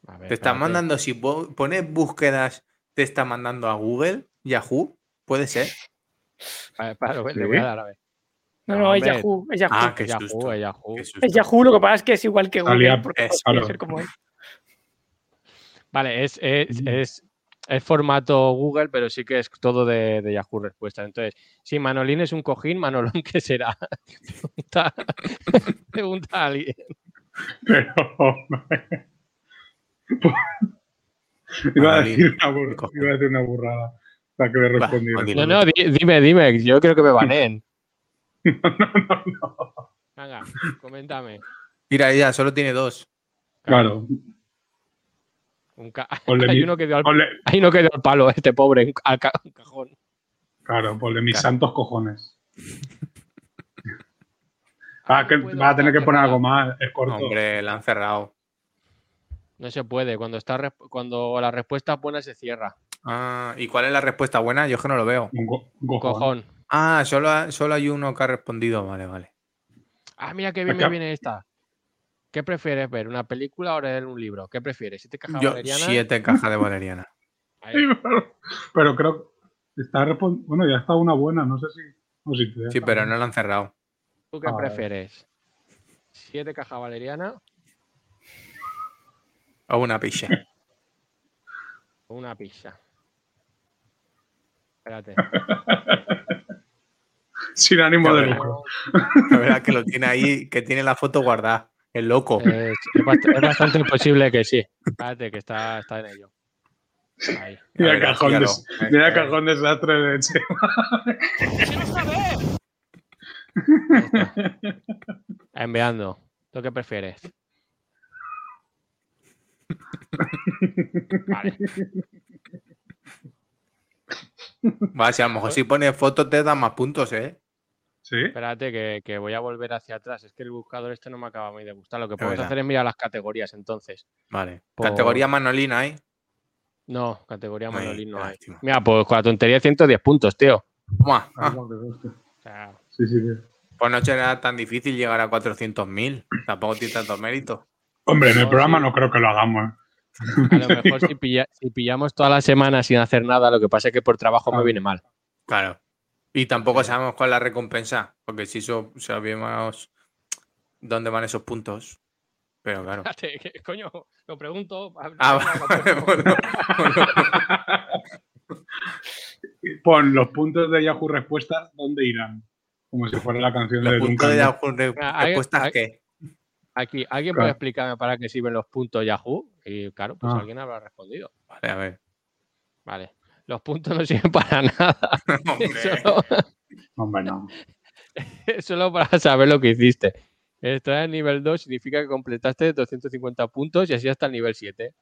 A ver, Te está espérate. mandando, si po- pones búsquedas, te está mandando a Google, Yahoo, puede ser. A ver, para, le voy a dar a ver. No, No, es. Yahoo. Es Yahoo. Ah, qué Es Yahoo, susto. es Yahoo. qué susto. Es Yahoo, lo que pasa es que es igual que Google, Salía- porque es, ser como él. Vale, es, es, es, es formato Google, pero sí que es todo de, de Yahoo Respuesta. Entonces, si Manolín es un cojín, Manolón, ¿qué será? pregunta, pregunta a alguien. Pero. Iba a decir una, bur- cojo. iba a decir una burrada para que respondiera. pues No, no, di- dime, dime, yo creo que me baneen. Venga, coméntame. Mira, ella solo tiene dos. Claro. Un ca- hay, uno que dio al, Ponle, hay uno que dio al palo, este pobre, un, al ca- un cajón. claro, ponle mis Claro. santos cojones. Ah, que no vas a tener que poner algo más. Es corto. Hombre, la han cerrado. No se puede, cuando, está, cuando la respuesta es buena se cierra. Ah, ¿y cuál es la respuesta buena? Yo es que no lo veo. Un, go- un Un cojón. cojón. Ah, solo, solo hay uno que ha respondido. Vale, vale. Ah, mira qué bien me viene esta. ¿Qué prefieres ver? ¿Una película o leer un libro? ¿Qué prefieres? ¿Siete cajas Yo, valerianas? siete cajas de valeriana. Pero, pero creo que está Bueno, ya está una buena. No sé si. o si te Sí, pero no la han cerrado. ¿Tú qué A ver. prefieres? ¿Siete cajas valeriana O una picha. o una pizza? Espérate. Sin ánimo de lucro. La verdad que lo tiene ahí, que tiene la foto guardada. El loco. Es, es bast- es bastante posible que sí. Espérate, que está, está en ello. Ahí. Mira ver, cajón, de, mira el cajón desastre de Che. Ahí está. Enviando. ¿Tú qué prefieres? Vale. Va, si a lo mejor si pones fotos te dan más puntos, ¿eh? Sí. Espérate que, que voy a volver hacia atrás. Es que el buscador este no me acaba muy de gustar. Lo que podemos hacer es mirar las categorías entonces. Vale. Por- Categoría Manolina hay. No, categoría Manolín no hay. lástima. Mira, pues con la tontería 110 puntos, tío. Ah, O sea, Sí, sí, sí. pues no será tan difícil llegar a 400.000. Tampoco tiene tanto mérito. Hombre, en el No, programa sí. no creo que lo hagamos. ¿eh? A lo mejor si, pilla- si pillamos toda la semana sin hacer nada, lo que pasa es que por trabajo me viene mal. Claro. Y tampoco sabemos cuál es la recompensa. Porque si eso sabemos dónde van esos puntos. Pero claro. Coño, lo pregunto. Ah, bueno, Pon los puntos de Yahoo Respuestas, ¿dónde irán? Como si fuera la canción los de puntos de. Yahoo Ah, respuestas que Aquí, ¿alguien Claro. puede explicarme para qué sirven los puntos Yahoo? Y claro, pues Ah. alguien habrá respondido. Vale, a ver. Vale. Los puntos no sirven para nada. Hombre, Solo, Hombre, no. solo para saber lo que hiciste. Estar en nivel 2 significa que completaste 250 puntos y así hasta el nivel 7.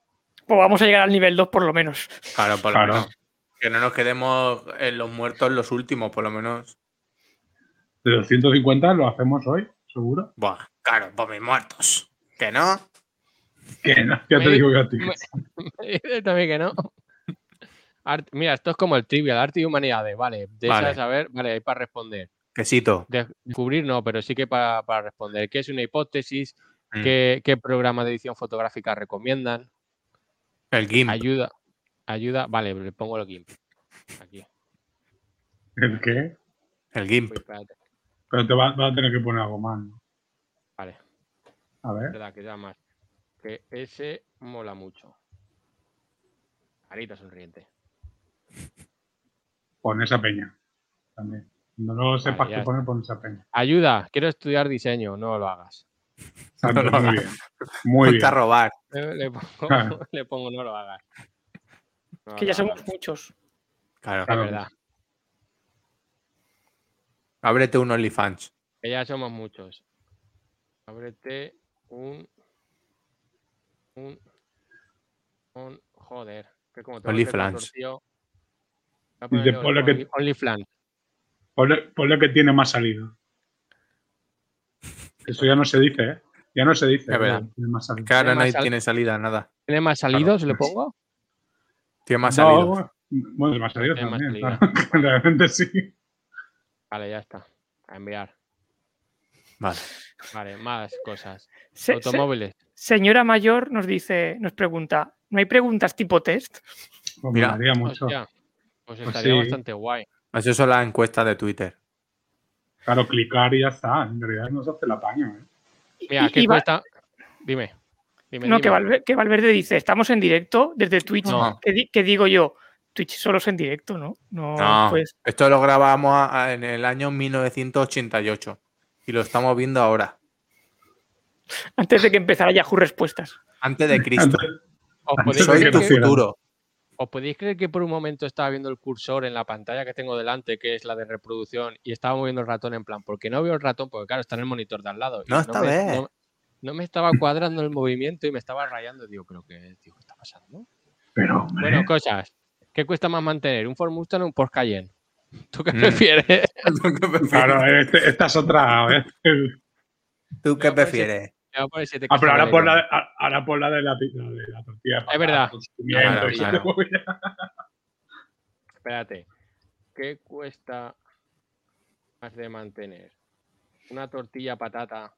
Pues vamos a llegar al nivel 2 por lo menos. Claro, por lo Claro. menos. Que no nos quedemos en los muertos los últimos, por lo menos. De 250 lo hacemos hoy, seguro. Buah, claro, por mis muertos. ¿Que no? Que no, ya te digo yo a ti. me- También que no. Art- mira, esto es como el trivial, arte y humanidades. Vale, de Vale. esas, a ver, vale, hay para responder. Quesito. De- descubrir no, pero sí que para, para responder. ¿Qué es una hipótesis? Mm. ¿Qué, qué programa de edición fotográfica recomiendan? El GIMP. Ayuda. Ayuda. Vale, le pongo el GIMP. Aquí. ¿El qué? El GIMP. Uy. Pero te vas vas a tener que poner algo más. ¿no? Vale, A es ver. verdad que ya más. Que ese mola mucho. Carita sonriente. Pon esa peña. También. No lo sepas ya qué poner, pon esa peña. Ayuda, quiero estudiar diseño, no lo hagas. No lo muy hagas. bien. Muy a robar. Le, le pongo, Claro. le pongo no lo hagas. No Que ya somos muchos. Claro. Es Claro. verdad. Ábrete un OnlyFans. Que ya somos muchos. Ábrete un. Un. Un. Joder. Que como a Dice, ponerle ponle que- Only- OnlyFans. Ponle, ponle que tiene más salida. Eso ya no se dice, ¿eh? Ya no se dice. Tiene más salida. Tiene no sal- salida, nada. ¿Tiene más salidos? ¿Le pongo? Tiene más No, salido. bueno, más salida Tiene más también. claro. Realmente sí. Vale, ya está. A enviar. Vale. Vale, más cosas. Se- se- Automóviles. Señora Mayor nos dice, nos pregunta, ¿no hay preguntas tipo test? Pues Mira. mucho. Hostia, pues Pues estaría sí. bastante guay. Eso son las encuestas de Twitter. Claro, clicar y ya está. En realidad no se hace la paña, ¿eh? Mira, ¿qué cuesta? Dime. Dime, No, que, dime. Que Valverde dice, estamos en directo desde Twitch. No. ¿Qué, di- qué digo yo? Twitch solo es en directo, ¿no? No, No, pues esto lo grabamos a- a- en el año 1988 y lo estamos viendo ahora, antes de que empezara Yahoo Respuestas. antes de Cristo. ¿Os podéis, Soy creer tu que, futuro. os podéis creer que por un momento estaba viendo el cursor en la pantalla que tengo delante, que es la de reproducción, y estaba moviendo el ratón en plan, porque no veo el ratón? Porque claro, está en el monitor de al lado. No, esta me, vez. no- no me estaba cuadrando el movimiento y me estaba rayando. Digo, ¿pero qué, tío, qué está pasando? Pero, hombre, Bueno, cosas. ¿Qué cuesta más mantener? ¿Un Ford Mustang o un Porsche Cayenne? ¿Tú qué Mm. prefieres? claro, este- esta es otra. ¿eh? ¿Tú qué No, pues, prefieres? Te voy a poner siete Ah, pero ahora por la, ahora por la de la, de la tortilla. patata, verdad. Claro, y claro. cebolla. Espérate. ¿Qué cuesta más de mantener? ¿Una tortilla patata,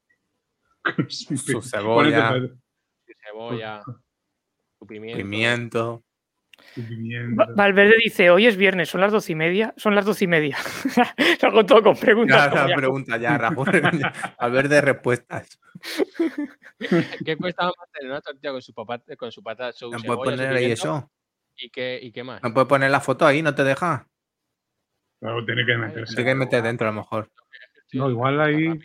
Su cebolla, su cebolla, su pimiento? pimiento. Valverde dice, hoy es viernes, son las doce y media. Son las doce y media. Lo hago todo con preguntas. Ya pregunta ya, Raúl. A ver de respuestas. ¿Qué cuesta más mantener una tortilla con su, papata, con su patata, su ¿No cebolla, puedes poner ahí eso? ¿Y qué, ¿Y qué más? ¿No puedes poner la foto ahí? ¿No te deja? Pero tiene que meterse. Tienes que meter dentro a lo mejor. No, igual ahí-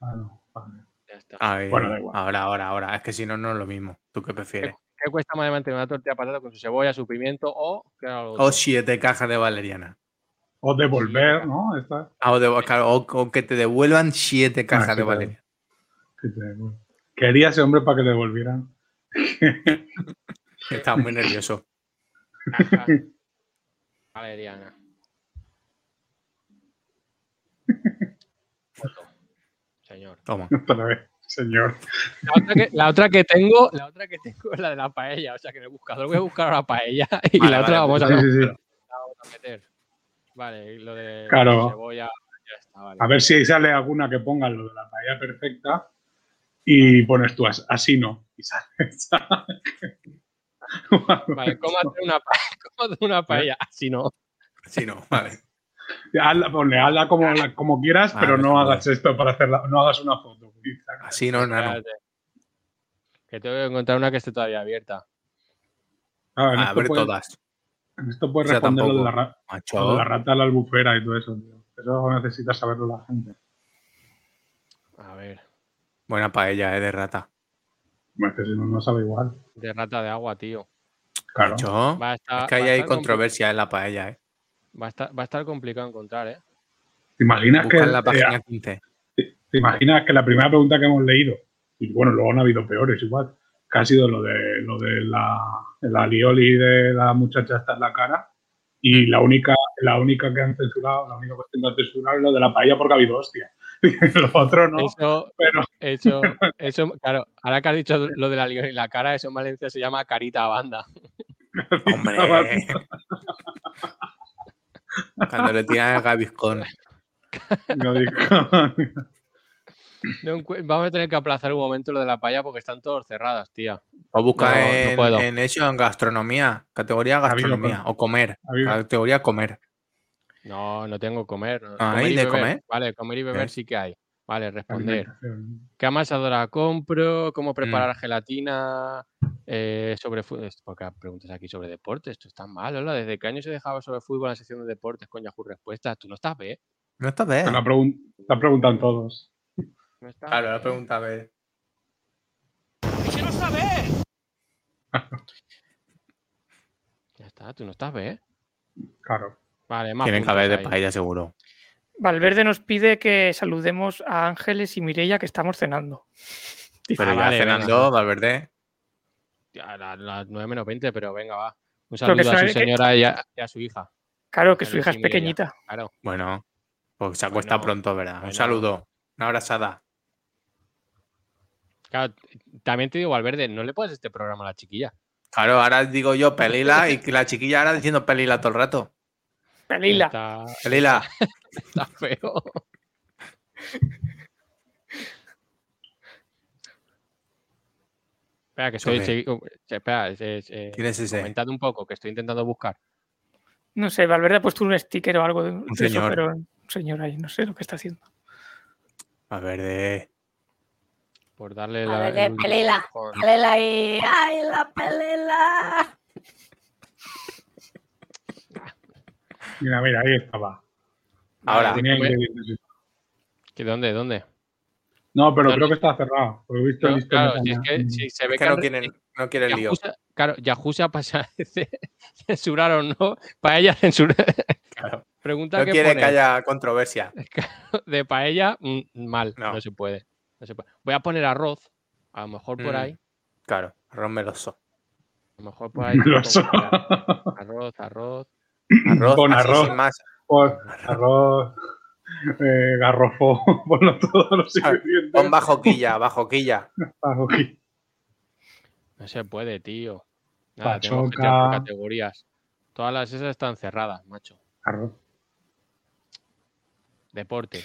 Ah, no, vale. ya está. Ahí. Bueno, da igual. Ahora, ahora, ahora. Es que si no, no es lo mismo. ¿Tú qué prefieres? ¿Qué cuesta más de mantener una tortilla de patata con su cebolla, su pimiento o qué era lo O siete cajas de valeriana. O devolver, ¿no? Esta, Ah, o, de- claro, o- o que te devuelvan siete cajas sí, de valeriana. que te- Quería ese hombre para que le devolvieran. Estaba muy nervioso. Caja valeriana. Foto. Señor. Toma. Otra vez, señor. La otra, que, la otra que tengo, la otra que tengo es la de la paella. O sea que en el buscador voy a buscar la paella y Vale, la otra vale, la vamos, a, Sí, sí, sí. la vamos a meter. Vale, y lo de Claro. la cebolla, ya está, vale. A ver si sale alguna que ponga lo de la paella perfecta y pones tú as- así no. Y sale. Vale, ¿cómo hacer una, pa- cómo hacer una paella? Así no. Si no, vale. Hazla, ponle, hazla como, como quieras, Ah, pero no hagas esto para hacerla, no hagas una foto. Así no, nano. Que tengo que encontrar una que esté todavía abierta. En A ver todas. en esto puedes O sea, responder lo de, la, lo de rata a la albufera y todo eso. tío. Eso necesita saberlo la gente. A ver. Buena paella, eh, de rata. Bueno, es que si no, no sabe igual. De rata de agua, tío. Claro. Macho. Va a estar, Es que ahí hay controversia en la paella, eh. Va a, estar, va a estar complicado encontrar, ¿eh? ¿Te imaginas que, Busca en la eh, página 15. ¿Te imaginas que la primera pregunta que hemos leído, y bueno, luego han habido peores igual, que ha sido lo de lo de la, la alioli de la muchacha esta en la cara, y la única, la única que han censurado, la única cuestión que han censurado es lo de la paella porque ha habido hostia. Los otros no, Eso, pero eso, eso, claro, ahora que has dicho lo de la liga y la cara, eso en Valencia se llama carita a banda. Hombre. Cuando le tiran el gaviscón. No Vamos a tener que aplazar un momento lo de la paella porque están todos cerradas, tía. O busca No, no en, en eso, en gastronomía. Categoría gastronomía. O comer. Categoría comer. No, no tengo comer. Ah, ¿hay y de beber. comer? Vale, comer y beber ¿Eh? sí que hay. Vale, responder. ¿Qué amasadora compro? Mm. ¿Cómo preparar gelatina? Eh, sobre es- porque preguntas aquí sobre deportes. Esto está mal, hola. ¿Desde qué año se dejaba sobre fútbol en la sección de deportes con Yahoo Respuestas? Tú no estás, ¿eh? No está Te bien. la, pregun- te la preguntan todos. No estás Claro, la pregunta a ver. ¡Que no sabe! Ya está, tú no estás, ¿eh? Claro. Vale, más Tienen que haber de paella seguro. Valverde nos pide que saludemos a Ángeles y Mireia que estamos cenando. Pero Ah, ya vale, cenando, venga. Valverde. Ya, a las 9 menos 20, pero venga, va. Un que saludo a su que- señora y a, y a su hija. Claro, que su hija es pequeñita. Claro. Bueno, pues se acuesta Bueno, pronto, ¿verdad? Un saludo. Una abrazada. Claro, también te digo, Valverde, no le pones este programa a la chiquilla. Claro, ahora digo yo pelila y la chiquilla ahora diciendo pelila todo el rato. Pelila. Está, Pelila. está feo. Espera, que estoy. Segui- uh, espera, es- es, eh, ¿Quién es ese? comentad un poco, que estoy intentando buscar. No sé, Valverde ha puesto un sticker o algo de, de eso, señor. pero un señor ahí, no sé lo que está haciendo. Valverde. Por darle A la. ver, el pelela. ahí. ¡Ay, la pelela! Mira, mira, ahí estaba. Ahora, Tenía hombre. ingredientes. ¿Que ¿Dónde? ¿Dónde? No, pero No, creo no. que está cerrado. Porque he visto el No, claro, si es que si se ve Es que que no quieren, no quieren lío. Claro, Yahoo se ha pasado de censuraron, ¿no? Paella censura. Claro. Pregunta No que quiere pone, que haya controversia. de paella, mm, mal, no. No. se puede. No se puede. Voy a poner arroz, a lo mejor por Mm. ahí, Claro, arroz meloso. a lo mejor por ahí. Meloso. Arroz, arroz. Arroz, Con arroz. sin más. Arroz, eh, garrofó, ponlo todo los ingredientes. Pon bajoquilla, bajoquilla. Bajo aquí. No se puede, tío. Nada, tengo que Pachoca. tirar por categorías. Todas las esas están cerradas, macho. Arroz. Deporte.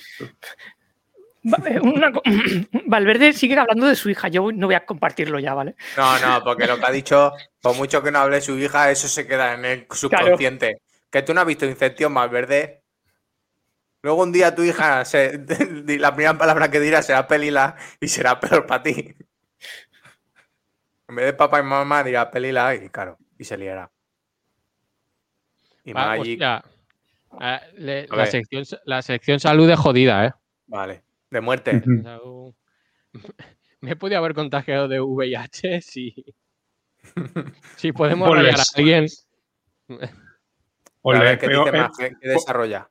Una Valverde sigue hablando de su hija. Yo no voy a compartirlo ya, ¿vale? No, no, porque lo que ha dicho, por mucho que no hable su hija, eso se queda en el subconsciente. Que tú no has visto Incepción Valverde. Luego un día tu hija, se- la primera palabra que dirá será pelila y será peor para ti. En vez de papá y mamá dirá pelila y claro, y se liará. Y Ah, Magic, hostia. Ah, le- A la, ver. sección, la sección salud es jodida, ¿eh? vale, de muerte. Salud. Me he podido haber contagiado de VIH si, si podemos rayar a alguien. A Ponle, ver es qué peor, dice eh, más, qué- qué desarrolla.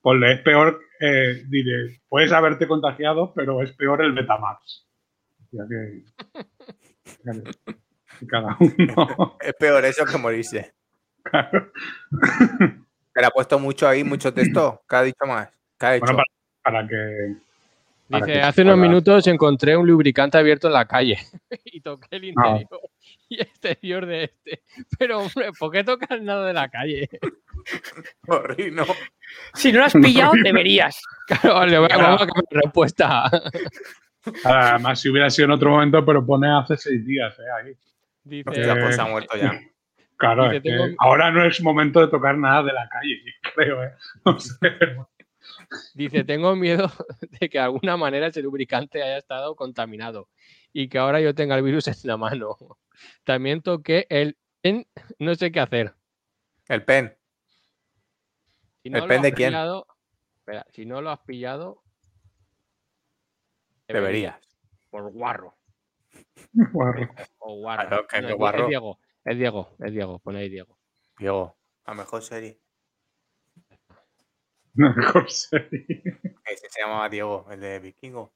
ponle, es peor, eh, diré, puedes haberte contagiado, pero es peor el Betamax. Ya que, ya que cada uno. Es peor eso que morirse. Claro. Pero ha puesto mucho ahí, mucho texto. ¿Qué ha dicho más? ¿Qué ha hecho? Bueno, para, para que. Dice, hace unos minutos encontré un lubricante abierto en la calle y toqué el Ah. interior y exterior de este. Pero, hombre, ¿por qué tocas nada de la calle? Horrible. Si no lo has pillado, deberías. Claro, le voy a, vamos a cambiar la respuesta. Además, si hubiera sido en otro momento, pero pone hace seis días, eh, ahí. Dice, Hostia, pues se ha muerto ya. Claro, Dice, es que tengo- ahora no es momento de tocar nada de la calle, creo, ¿eh? No sé, Dice, tengo miedo de que de alguna manera ese lubricante haya estado contaminado y que ahora yo tenga el virus en la mano. También toqué el pen, no sé qué hacer. El pen. Si ¿El lo pen has de quién? pillado- espera, si no lo has pillado, Deberías. por guarro. Guarro. O guarro. Claro, que- No, que es- guarro. Es Diego, es Diego, es Diego, pon ahí Diego. Diego, la mejor serie. Mejor serie. Ese se llamaba Diego, el de Vikingo.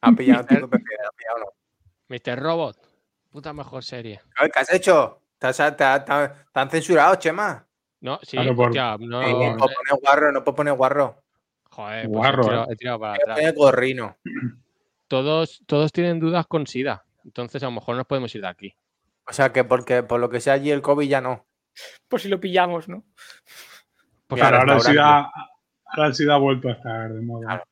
¿Ha pillado. Mr. Robot, puta mejor serie. ¿Qué has hecho? ¿Te, has- te- te- te han censurado, Chema? No, sí, Claro, por- hostia, no, Eh, no puedo poner guarro, no puedo poner guarro. joder, pues Guarro, he, tirado, eh. he tirado para atrás. Todos, todos tienen dudas con SIDA, entonces a lo mejor nos podemos ir de aquí. O sea que porque por lo que sea allí el COVID ya no. Por si lo pillamos, ¿no? Pues Claro, ahora restaurante. SIDA, ahora ha vuelto a estar de moda. Claro.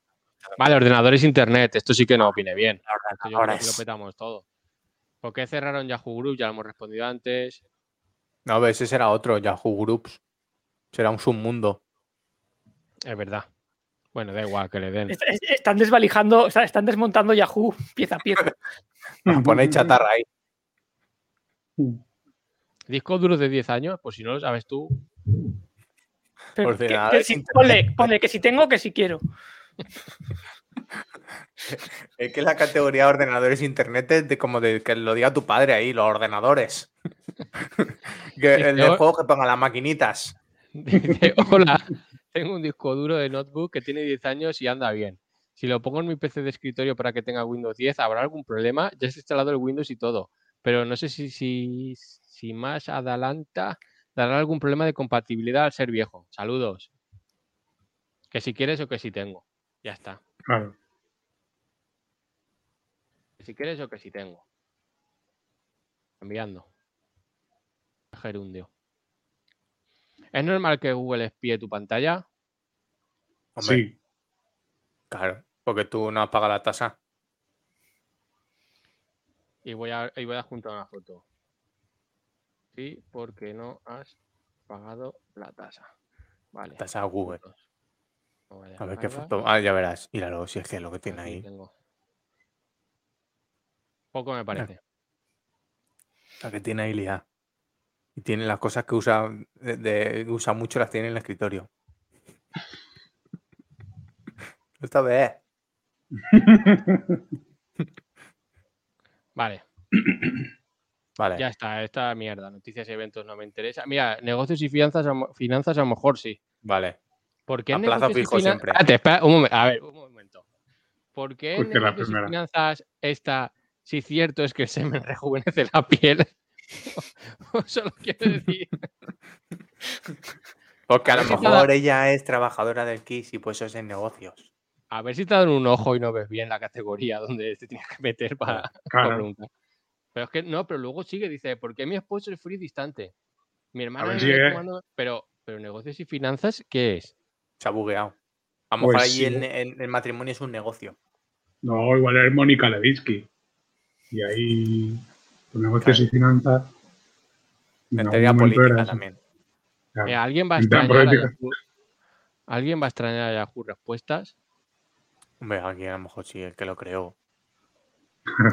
Vale, ordenadores internet, esto sí que no opine bien. Esto yo Ahora creo que lo petamos todo. ¿Por qué cerraron Yahoo Group? Ya lo hemos respondido antes. No, ese será otro, Yahoo Groups. Será un submundo. Es verdad. Bueno, da igual que le den. Est- est- Están desvalijando, o sea, están desmontando Yahoo pieza a pieza. Ponéis chatarra ahí. Discos duros de 10 años, pues si no lo sabes tú. Pero que- si- ponle, ponle que si tengo, que si quiero. Es que la categoría de ordenadores internet es de como de que lo diga tu padre ahí, los ordenadores. que el de Yo- juego que ponga las maquinitas. Dice, hola, tengo un disco duro de notebook que tiene 10 años y anda bien. Si lo pongo en mi PC de escritorio para que tenga Windows 10, ¿habrá algún problema? Ya se ha instalado el Windows y todo, pero no sé si, si, si más adelanta dará algún problema de compatibilidad al ser viejo. Saludos. Que si quieres o que si tengo. Ya está. Claro. Que si quieres o que si tengo. Enviando. Gerundio. ¿Es normal que Google espíe tu pantalla? Hombre, Sí. claro, porque tú no has pagado la tasa. Y voy a, y voy a juntar una foto. Sí, porque no has pagado la tasa. Vale. Tasa Google. No A ver qué foto. Ah, ya verás. Míralo, si es que es lo que tiene Aquí ahí. tengo. Poco me parece. La que tiene ahí liada. Y tiene las cosas que usa, de, de- usa mucho, las tiene en el escritorio. Esta vez. Vale, Vale. ya está. Esta mierda. Noticias y eventos no me interesa. Mira, negocios y finanzas, finanzas a lo mejor sí. Vale. ¿Por qué A plazo fijo siempre. Espérate, espera, un momento. A ver, un momento. ¿Por qué la negocios y finanzas esta, si cierto es que el semen rejuvenece la piel? Solo quiero decir. Porque a lo mejor ella es trabajadora del KISS y pues eso es en negocios. A ver si te dan un ojo y no ves bien la categoría donde te tienes que meter para, para Claro. preguntar. Pero es que no, pero luego sigue, dice, ¿por qué mi esposo es free distante? Mi hermana si es- recomando- pero, pero negocios y finanzas, ¿qué es? Se ha bugueado. A lo mejor Pues allí sí. el, el- el matrimonio es un negocio. No, igual es Mónica Levitsky. Y ahí, con negocios y finanzas. Mentalidad momento política también. Claro. Mira, alguien va a extrañar a. Yahoo, alguien va a extrañar a Yahoo Respuestas. Hombre, alguien a lo mejor sí, el que lo creó.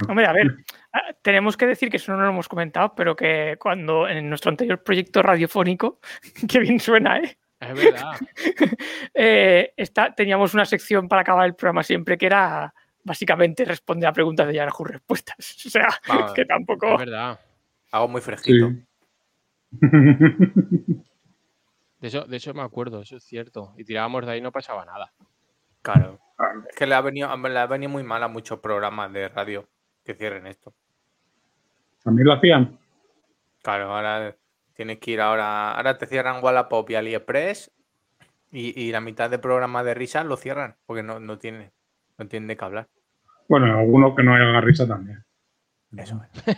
Hombre, a ver, ah, tenemos que decir que eso no lo hemos comentado, pero que cuando en nuestro anterior proyecto radiofónico, que bien suena, ¿eh? Es verdad. Eh, está- teníamos una sección para acabar el programa siempre que era básicamente responder a preguntas de Yahoo Respuestas. O sea, que Es tampoco. verdad. Algo muy fresquito. Sí. De eso, de eso me acuerdo, eso es cierto. Y tirábamos de ahí y no pasaba nada. Claro. Es que le ha venido, le ha venido muy mal a muchos programas de radio que cierren esto. También lo hacían. Claro, ahora tienes que ir ahora. Ahora te cierran Wallapop y AliExpress y, y la mitad de programas de risa lo cierran porque no, no tiene no tienen de qué hablar. Bueno, alguno que no haga risa también. Eso es.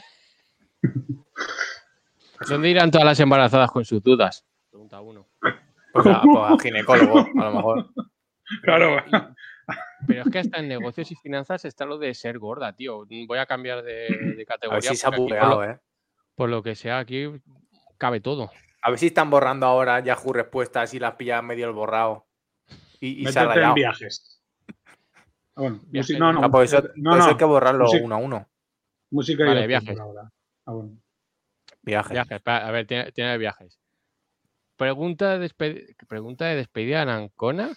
¿Dónde irán todas las embarazadas con sus dudas? Pregunta uno. Pues a, pues a ginecólogo, a lo mejor. Claro. Pero es que hasta en negocios y finanzas está lo de ser gorda, tío. Voy a cambiar de, de A categoría. ver si se ha porque aquí, por, bugueado, lo, ¿eh? por lo que sea, aquí cabe todo. A ver si están borrando ahora Yahoo respuestas y las pillan medio el borrado. Y, y se ha Métete en viajes. Ah, bueno, Viajes. música- no, no, Ah, pues eso, no, pues no, hay que borrarlo música- uno a uno. música y Vale, viajes. ahora. Ah, bueno. Viajes, espera, a ver, tiene, tiene viajes. Pregunta de, despe- pregunta de despedida en Ancona,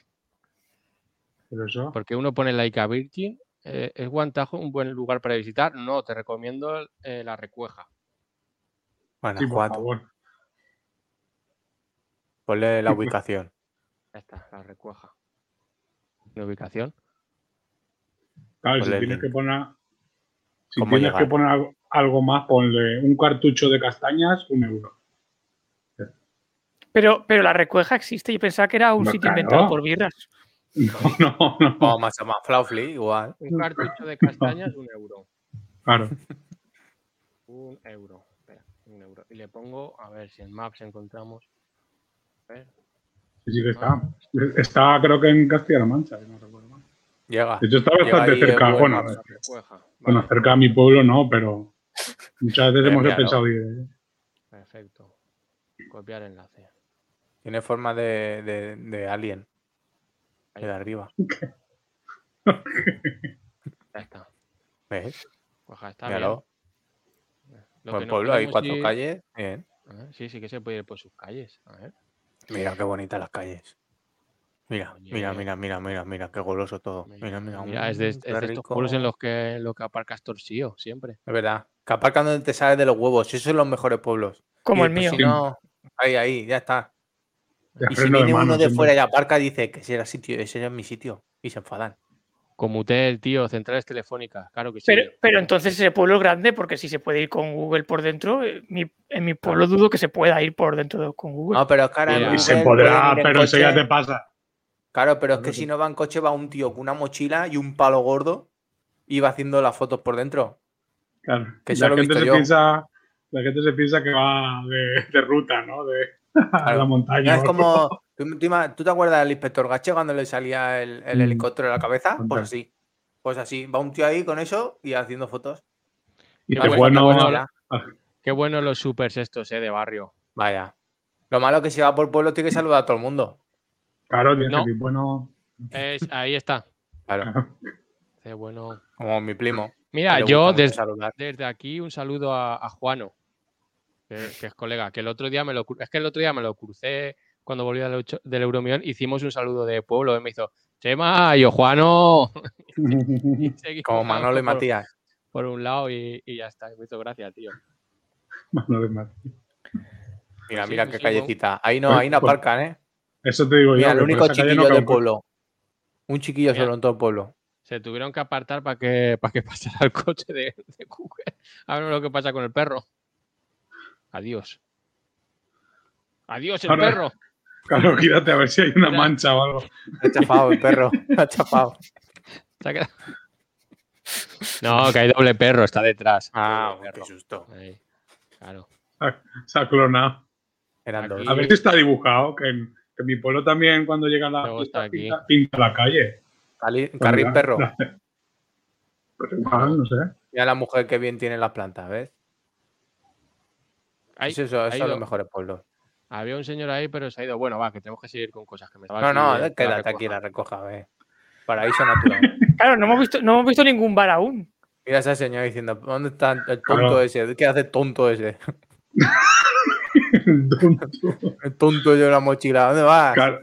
eso, porque uno pone Laika Virgin. Eh, ¿Es Guantajo un buen lugar para visitar? No, te recomiendo eh, la Recueja. Bueno, sí, por Juan, favor. ponle la ubicación. Ya está, la Recueja. ¿De ubicación? Claro, si Ponle tienes que poner. Si ¿Cómo tienes llegar? que poner algo, algo más, ponle un cartucho de castañas, un euro. Pero, pero la recueja existe. Yo pensaba que era un No, sitio claro. inventado por birras. No, no, no. O más, más Flaufly, igual. Un cartucho de castañas, un euro. Claro. Un euro. Espera, un euro. Y le pongo, a ver si en Maps encontramos. A ver. Sí, sí que está. Está, creo que en Castilla-La Mancha, si no recuerdo mal. Llega. De hecho, está bastante ahí, cerca. eh, buen Bueno, mapa. La Recueja. bueno, Vale, cerca a mi pueblo no, pero muchas veces hemos pensado ir. ¿eh? Perfecto. Copiar enlace. Tiene forma de, de, de alien. Ahí de arriba. Ya está. ¿Ves? Pues ya está Míralo. bien. Lo que no pueblo hay cuatro ir- calles. Bien. Sí, sí que se puede ir por sus calles. A ver. Mira qué bonitas las calles. Mira, Oye. mira, mira, mira, mira, mira, qué goloso todo. Mira, Mira, mira, mira, es de, es qué de estos pueblos en los que, los que aparcas Torsío, siempre. Es verdad. Que aparcan donde te sales de los huevos. Esos son los mejores pueblos. Como Y el después, mío. Si no, ahí, ahí, ya está. De Y si de viene mano uno de fuera y aparca, dice que ese era sitio, ese era mi sitio. Y se enfadan. Comutel, tío, centrales telefónicas, claro que sí. Pero, pero entonces ese pueblo es grande porque si se puede ir con Google por dentro, eh, mi- en mi pueblo dudo que se pueda ir por dentro de- con Google. No, pero Mira. Y se podrá, en pero eso ya te pasa. Claro, pero es que si no va en coche, va un tío con una mochila y un palo gordo y va haciendo las fotos por dentro. Claro. Que la, gente se yo. piensa, la gente se piensa que va de, de ruta, ¿no? De a la montaña. Es como. ¿tú, te acuerdas del inspector Gache cuando le salía el, el Mm. helicóptero de la cabeza? Pues así. Pues así. Va un tío ahí con eso y haciendo fotos. Y Qué qué bueno, bueno. qué bueno. Qué bueno los supers estos, eh, de barrio. Vaya. Lo malo es que si va por pueblo tiene que saludar a todo el mundo. Claro, tiene No. que ser bueno. Es, ahí está. Claro. Qué bueno. Como mi primo. Mira, yo desde, desde aquí un saludo a, a Juano, que, que es colega, que el otro día me lo es que el otro día me lo crucé cuando volví del, del Euromillón, hicimos un saludo de pueblo, y me hizo, Chema, y yo Juano. Y Como Manolo y Matías. Por un lado y, y ya está. Me hizo gracia, tío. Mano de madre. Mira, Sí, mira sí, qué sí, callecita. Ahí no, Pues- ahí no pues- aparcan, ¿eh? Eso te digo Mira, yo. el único chiquillo no del pueblo. Un chiquillo Mira. solo en todo el pueblo. Se tuvieron que apartar para que, para que pasara el coche de, de Google. A ver lo que pasa con el perro. Adiós. Adiós, el Ahora- perro. Claro, quítate a ver si hay una Mira. mancha o algo. Ha chafado el perro. Ha chafado. No, que hay doble perro, está detrás. Ah, Doble qué perro. susto. Ahí, Claro. Se ha clonado. Eran Aquí- dos. A ver si está dibujado. Que en, que en mi pueblo también, cuando llega la Luego está aquí. pinta, pinta la calle. Cali- Carril la- perro. la- Pues igual, no sé. Mira la mujer que bien tiene las plantas, ¿ves? Eso eso, eso son los ido. mejores pueblos. Había un señor ahí, pero se ha ido. Bueno, va, que tenemos que seguir con cosas que me estaba No, no, eh, la quédate aquí, la recoja, ¿ves? Paraíso natural. Claro, no hemos visto, no hemos visto ningún bar aún. Mira a esa señora diciendo, ¿dónde está el tonto Claro. ese? ¿Qué hace tonto ese? El tonto de la mochila, ¿dónde vas? Claro.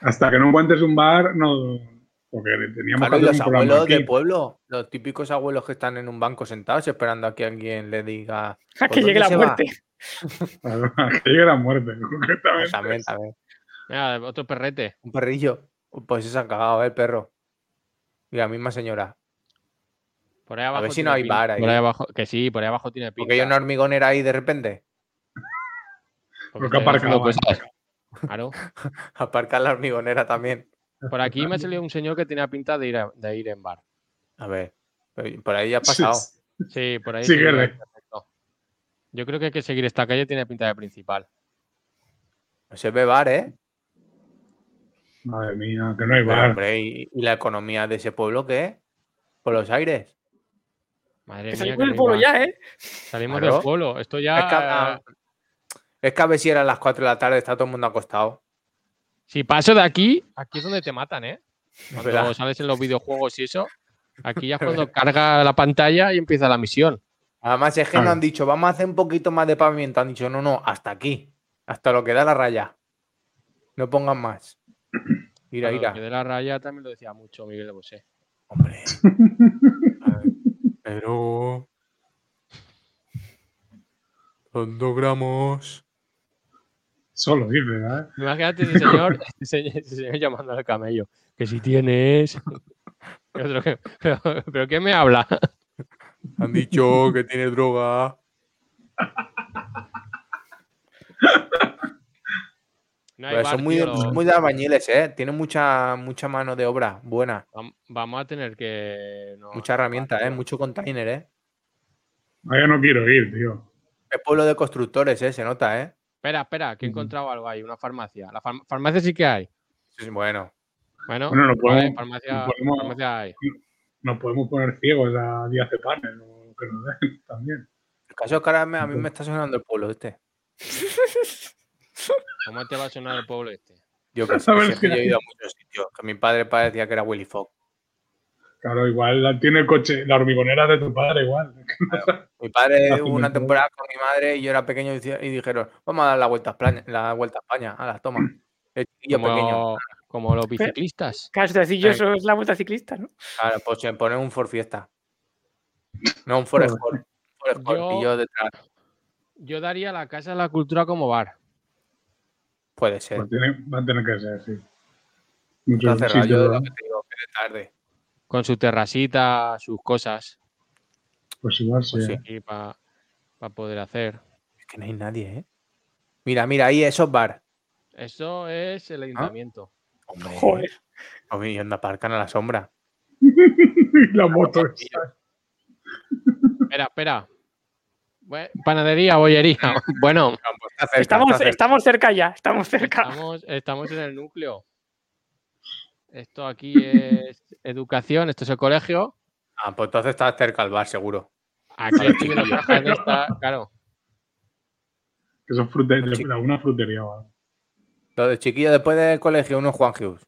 Hasta que no encuentres un bar, no. Porque teníamos Claro, que los hacer un programa abuelos aquí. de pueblo, los típicos abuelos que están en un banco sentados esperando a que alguien le diga. A ¿por que llegue la muerte. Claro, que llegue la muerte, concretamente. Pues también, también. Mira, otro perrete. Un perrillo. Pues se han cagado, ¿eh? el perro. Y la misma señora. Por ahí abajo. ver si no hay bar ahí. Por ahí abajo, que sí, por ahí abajo tiene pinta. Porque hay una hormigonera ahí de repente. porque aparcaba. cosas. Claro. Aparcar la hormigonera también. Por aquí me ha salido un señor que tenía pinta de ir, a- de ir en bar. A ver. Por ahí ya ha pasado. Sí, por ahí. Perfecto. Yo creo que hay que seguir esta calle, tiene pinta de principal. No se ve bar, ¿eh? Madre mía, que no hay Pero, bar. hombre, ¿y, y la economía de ese pueblo qué? Por los aires. Madre Que mía. salimos que del pueblo ya, ¿eh? Salimos Claro. del pueblo. Esto ya. Es que, ah, Es que a ver si eran las 4 de la tarde, está todo el mundo acostado. Si paso de aquí, aquí es donde te matan, ¿eh? ¿verdad? Cuando sales en los videojuegos y eso, aquí ya es cuando carga la pantalla y empieza la misión. Además, es que Claro. nos han dicho, vamos a hacer un poquito más de pavimento. Han dicho, no, no, hasta aquí. Hasta lo que da la raya. No pongan más. Mira, Claro, mira. que de la raya también lo decía mucho Miguel Bosé. Hombre. Ver, Pero. Son dos gramos. Solo dice, ¿eh? Imagínate ese señor, ese señor, ese señor llamando al camello. Que si tienes. Y otro que, pero, pero ¿qué me habla? Han dicho que tiene droga. No hay son muy, muy de albañiles, ¿eh? Tienen mucha, mucha mano de obra buena. vam- Vamos a tener que. no, Mucha herramienta, ¿eh? Mucho container, ¿eh? Ah, ya no quiero ir, tío. Es pueblo de constructores, ¿eh? Se nota, ¿eh? Espera, espera, que he encontrado algo ahí, una farmacia. La farm- farmacia sí que hay. Sí, bueno. Bueno, Bueno, no vale, podemos- farmacia, no podemos- farmacia hay. Nos podemos poner ciegos a diazepanes o que nos den también. El caso es que ahora me- a mí me está sonando el pueblo este. ¿Cómo te va a sonar el pueblo este? Yo que que yo he ido a muchos sitios. Que mi padre parecía que era Willy Fogg. Claro, igual tiene el coche, la hormigonera de tu padre, igual. Mi padre hubo una temporada con mi madre y yo era pequeño y dijeron, vamos a dar la vuelta a España, la vuelta a España, a las tomas. El chiquillo pequeño. Como, como los biciclistas. Claro, si yo es la vuelta ciclista, ¿no? Claro, pues se pone un Ford Fiesta. No, un Ford Escort. Yo- Y yo detrás. Yo daría la Casa de la Cultura como bar. Puede ser. Pues tiene- va a tener que ser, sí. Muchos Está cerrado. Yo lo que te digo, que de tarde. Con su terracita, sus cosas. Pues igual sí. Pues sí. Aquí para poder hacer. Es que no hay nadie, ¿eh? Mira, mira, ahí esos bar. Eso es el ayuntamiento. Hombre, Joder. hombre, y anda, aparcan a la sombra. Y la moto esa. Espera, espera. Panadería, bollería. Bueno, Ah, Estamos, estamos cerca ya, estamos cerca. estamos, estamos en el núcleo. Esto aquí es educación, esto es el colegio. Ah, pues entonces está cerca al bar, seguro. Aquí estoy viendo cajas de esta, claro. Que son frute- de, Sí. de alguna frutería algo. Lo de chiquillo después del colegio, uno es Juan Hughes.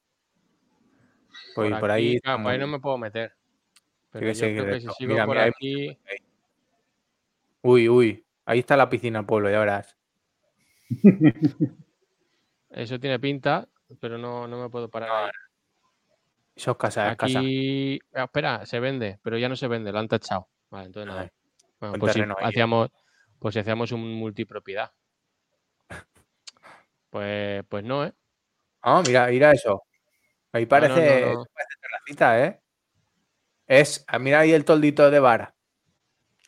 Pues por, aquí, ahí. claro, por ahí no me puedo meter. Pero que yo seguir creo que si sigo Mira, por mira, aquí. Uy, uy. Ahí está la piscina pueblo, ya verás. Eso tiene pinta, pero no, no me puedo parar ahí. Eso es casa, es casa. Aquí, ah, espera, se vende, pero ya no se vende, lo han tachado. Vale, entonces nada. Bueno, buen pues si eh. hacíamos, pues si hacíamos un multipropiedad. Pues, pues no, ¿eh? Ah, mira, mira eso. Ahí parece, no, no. parece terracita, ¿eh? Es, ah, mira ahí el toldito de vara.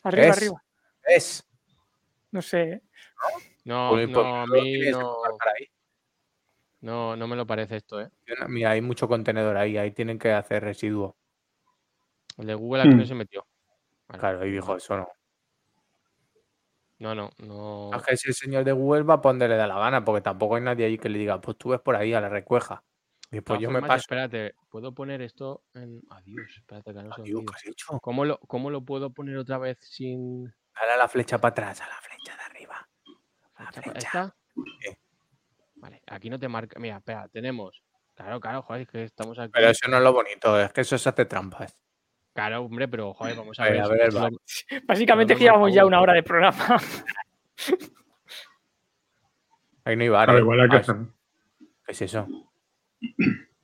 Arriba, es- arriba. Es. No sé. ¿eh? No, Pues, pues, no, a mí no. No, no me lo parece esto, ¿eh? Mira, hay mucho contenedor ahí, ahí tienen que hacer residuo. El de Google aquí no Hmm. se metió. Vale. Claro, ahí dijo eso no. No, no, no. Es que si el señor de Google va a poner le da la gana, porque tampoco hay nadie allí que le diga, pues tú ves por ahí a la recueja. Y pues todas yo me formas, paso. Espérate, ¿puedo poner esto en. Adiós, espérate que no se Adiós, olvide. ¿qué has hecho? ¿Cómo lo, ¿Cómo lo puedo poner otra vez sin. Dale a la flecha para atrás, a la flecha de arriba. A la flecha. ¿Esta? Sí. Vale, aquí no te marca. Mira, espera, tenemos. Claro, claro, joder, es que estamos aquí. Pero eso no es lo bonito, es que eso se hace trampas. Claro, hombre, pero joder, vamos a A ver, ver. a ver bar. lo- Básicamente que llevamos ya una hora de programa. Ahí no hay bar. ¿eh? igual hay que Ah. ¿Qué es eso?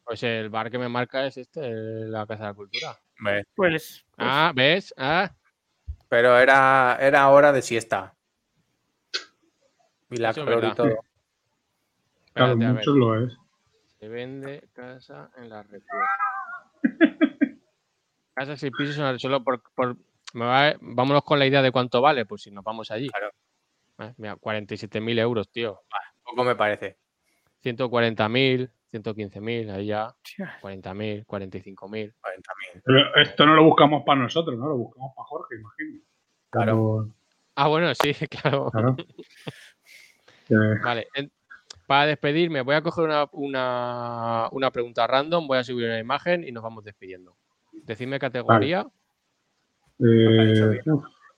Pues el bar que me marca es este, la Casa de la Cultura. Ve, Pues, pues, Ah, ¿ves? Ah, Pero era, era hora de siesta. Calor y todo. Claro, espérate, muchos lo es. Se vende casa en la Recuerda. Casas y pisos en la- solo por. por- me va- vámonos con la idea de cuánto vale, pues si nos vamos allí. Claro. Ah, mira, 47.000 euros, tío. Poco me parece. 140.000, 115.000, ahí ya. hostia, 40.000, 45.000. 40.000. Pero esto no lo buscamos para nosotros, ¿no? Lo buscamos para Jorge, imagino. Claro. Ah, bueno, sí, claro. Claro. Vale. en- para despedirme, voy a coger una, una, una pregunta random, voy a subir una imagen y nos vamos despidiendo. Decidme categoría. eh,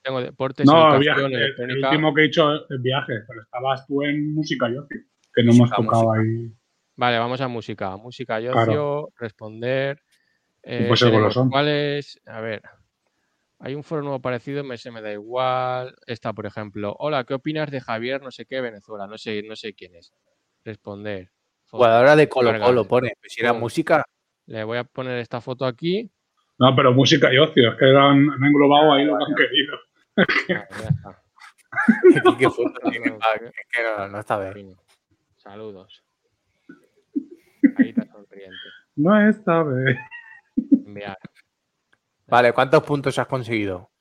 Tengo deportes, No, viaje, el, último que he dicho es viaje, pero estabas tú en música y ocio, que no hemos Música, tocado ahí. Vale, vamos a música. Música y Claro. ocio, responder. Eh, golosón. ¿Cuáles? A ver. Hay un foro nuevo parecido, me, se me da igual. Esta, por ejemplo. Hola, ¿qué opinas de Javier no sé qué Venezuela? No sé, no sé quién es. Responder. Foto. Jugadora de Colo. Colo pone. Pues si era música. Le voy a poner esta foto aquí. No, pero música y ocio, es que han, han englobado ahí lo que han querido. Está. ¿Qué, foto que no, no está bien. Saludos. Carita sonriente. No vez. Enviar. Vale, ¿cuántos puntos has conseguido?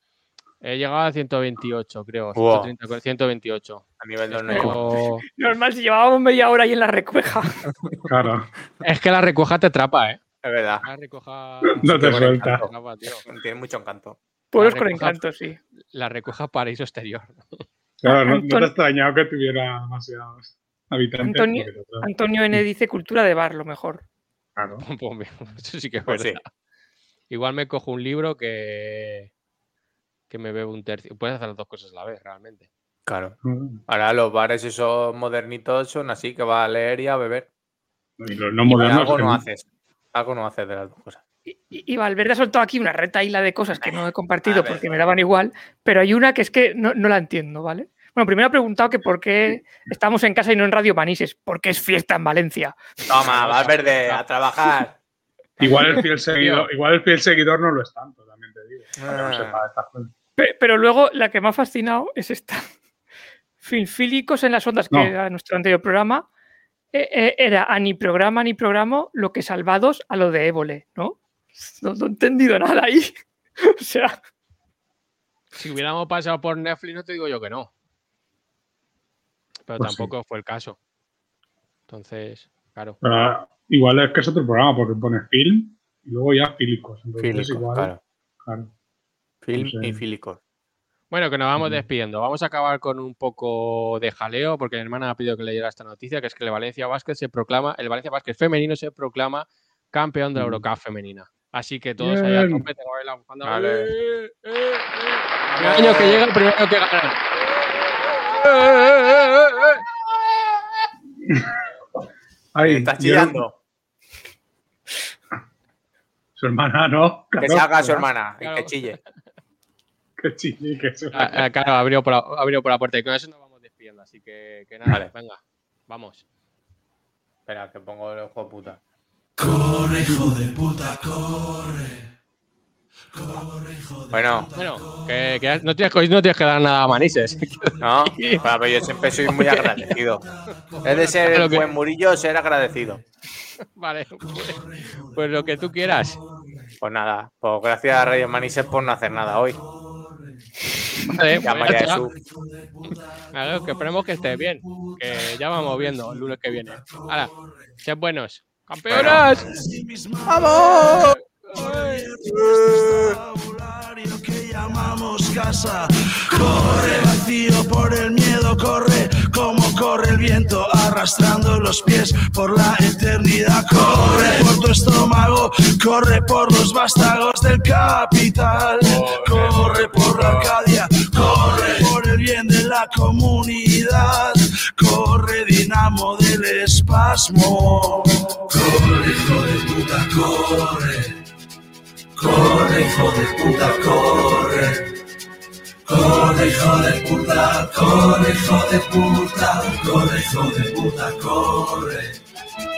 He llegado a 128, creo. Wow. 130, con 128. A nivel de. Esto- Normal, si llevábamos media hora ahí en la recueja. Claro. Es que la recoja te atrapa, ¿eh? Es verdad. La recoja. No te suelta. encanto. Tiene mucho encanto. Pueblos con encanto, sí. La recoja paraíso exterior. Claro, no, no te Antonio- ha extrañado que tuviera demasiados habitantes. Antonio- Antonio N dice cultura de bar, lo mejor. claro. Pues Eso sí que es Pues sí. verdad. Igual me cojo un libro que. Que me bebo un tercio. Puedes hacer las dos cosas a la vez, realmente. Claro. Ahora los bares esos modernitos son así, que vas a leer y a beber. Y los no modernos. algo que no no. haces. Algo no haces de las dos cosas. Y, y Valverde ha soltado aquí una reta isla de cosas que no he compartido porque me daban igual, pero hay una que es que no, no la entiendo, ¿vale? Bueno, primero ha preguntado que por qué estamos en casa y no en Radio Manises, porque es fiesta en Valencia. Toma, Valverde, a trabajar. Igual el fiel seguidor, igual el fiel seguidor no lo es tanto, también te digo. Para que no Ah. sepa estas cosas. Pe- Pero luego la que me ha fascinado es esta. Filfílicos en las ondas, que era nuestro anterior programa, eh, eh, era a ni programa ni programa lo que salvados a lo de Évole, ¿no? No, no he entendido nada ahí. o sea, Si hubiéramos pasado por Netflix, no te digo yo que no. Pero Pues sí. tampoco fue el caso. Entonces, claro. Pero igual es que es otro programa, porque pone film y luego ya fílicos. Entonces, Fílicos, igual, claro. claro. Film y fílicos. Bueno, que nos vamos despidiendo. Vamos a acabar con un poco de jaleo, porque mi hermana me ha pedido que leyera esta noticia, que es que el Valencia Basket se proclama, el Valencia Basket femenino se proclama campeón de la. Eurocup femenina. Así que todos ahí a Bien. tope, tengo ahí la bufanda. Vale. ¡Eh, eh, eh! El año que llega, el primero que gana. ¡Eh, eh, eh, eh, eh! Ay, Estás yo- chillando. Su hermana, ¿no? Que se haga su hermana y Claro. Que chille, que Ah, ah, claro, abrió por, la, abrió por la puerta y con eso nos vamos despidiendo. Así que, que nada, Vale. venga, vamos. Espera, que pongo el ojo de puta. Corre, hijo de puta, corre. Corre, hijo de Bueno, Bueno, que, que no, tienes, que- no tienes que dar nada a Manises. no, pero yo siempre soy muy agradecido. Es de ser Lo el que- buen Murillo, ser agradecido. vale, pues, pues lo que tú quieras. Pues nada, pues gracias a Radio Manises por no hacer nada hoy. Vale, Ya pues ya. Claro, que esperemos que estés bien. Que ya vamos viendo el lunes que viene. Ahora, sed buenos. ¡Campeonas! ¡Vamos! Vocabulario que llamamos casa. Corre vacío por el miedo, corre como corre el viento, arrastrando los pies por la eternidad. Corre por tu estómago, corre por los vástagos del capital. Corre por la Arcadia, corre por el bien de la comunidad. Corre, dinamo del espasmo. Corre, hijo de puta, corre. Corre, hijo de puta, corre. Corre, hijo de puta, corre, hijo de puta, corre, hijo de puta, corre.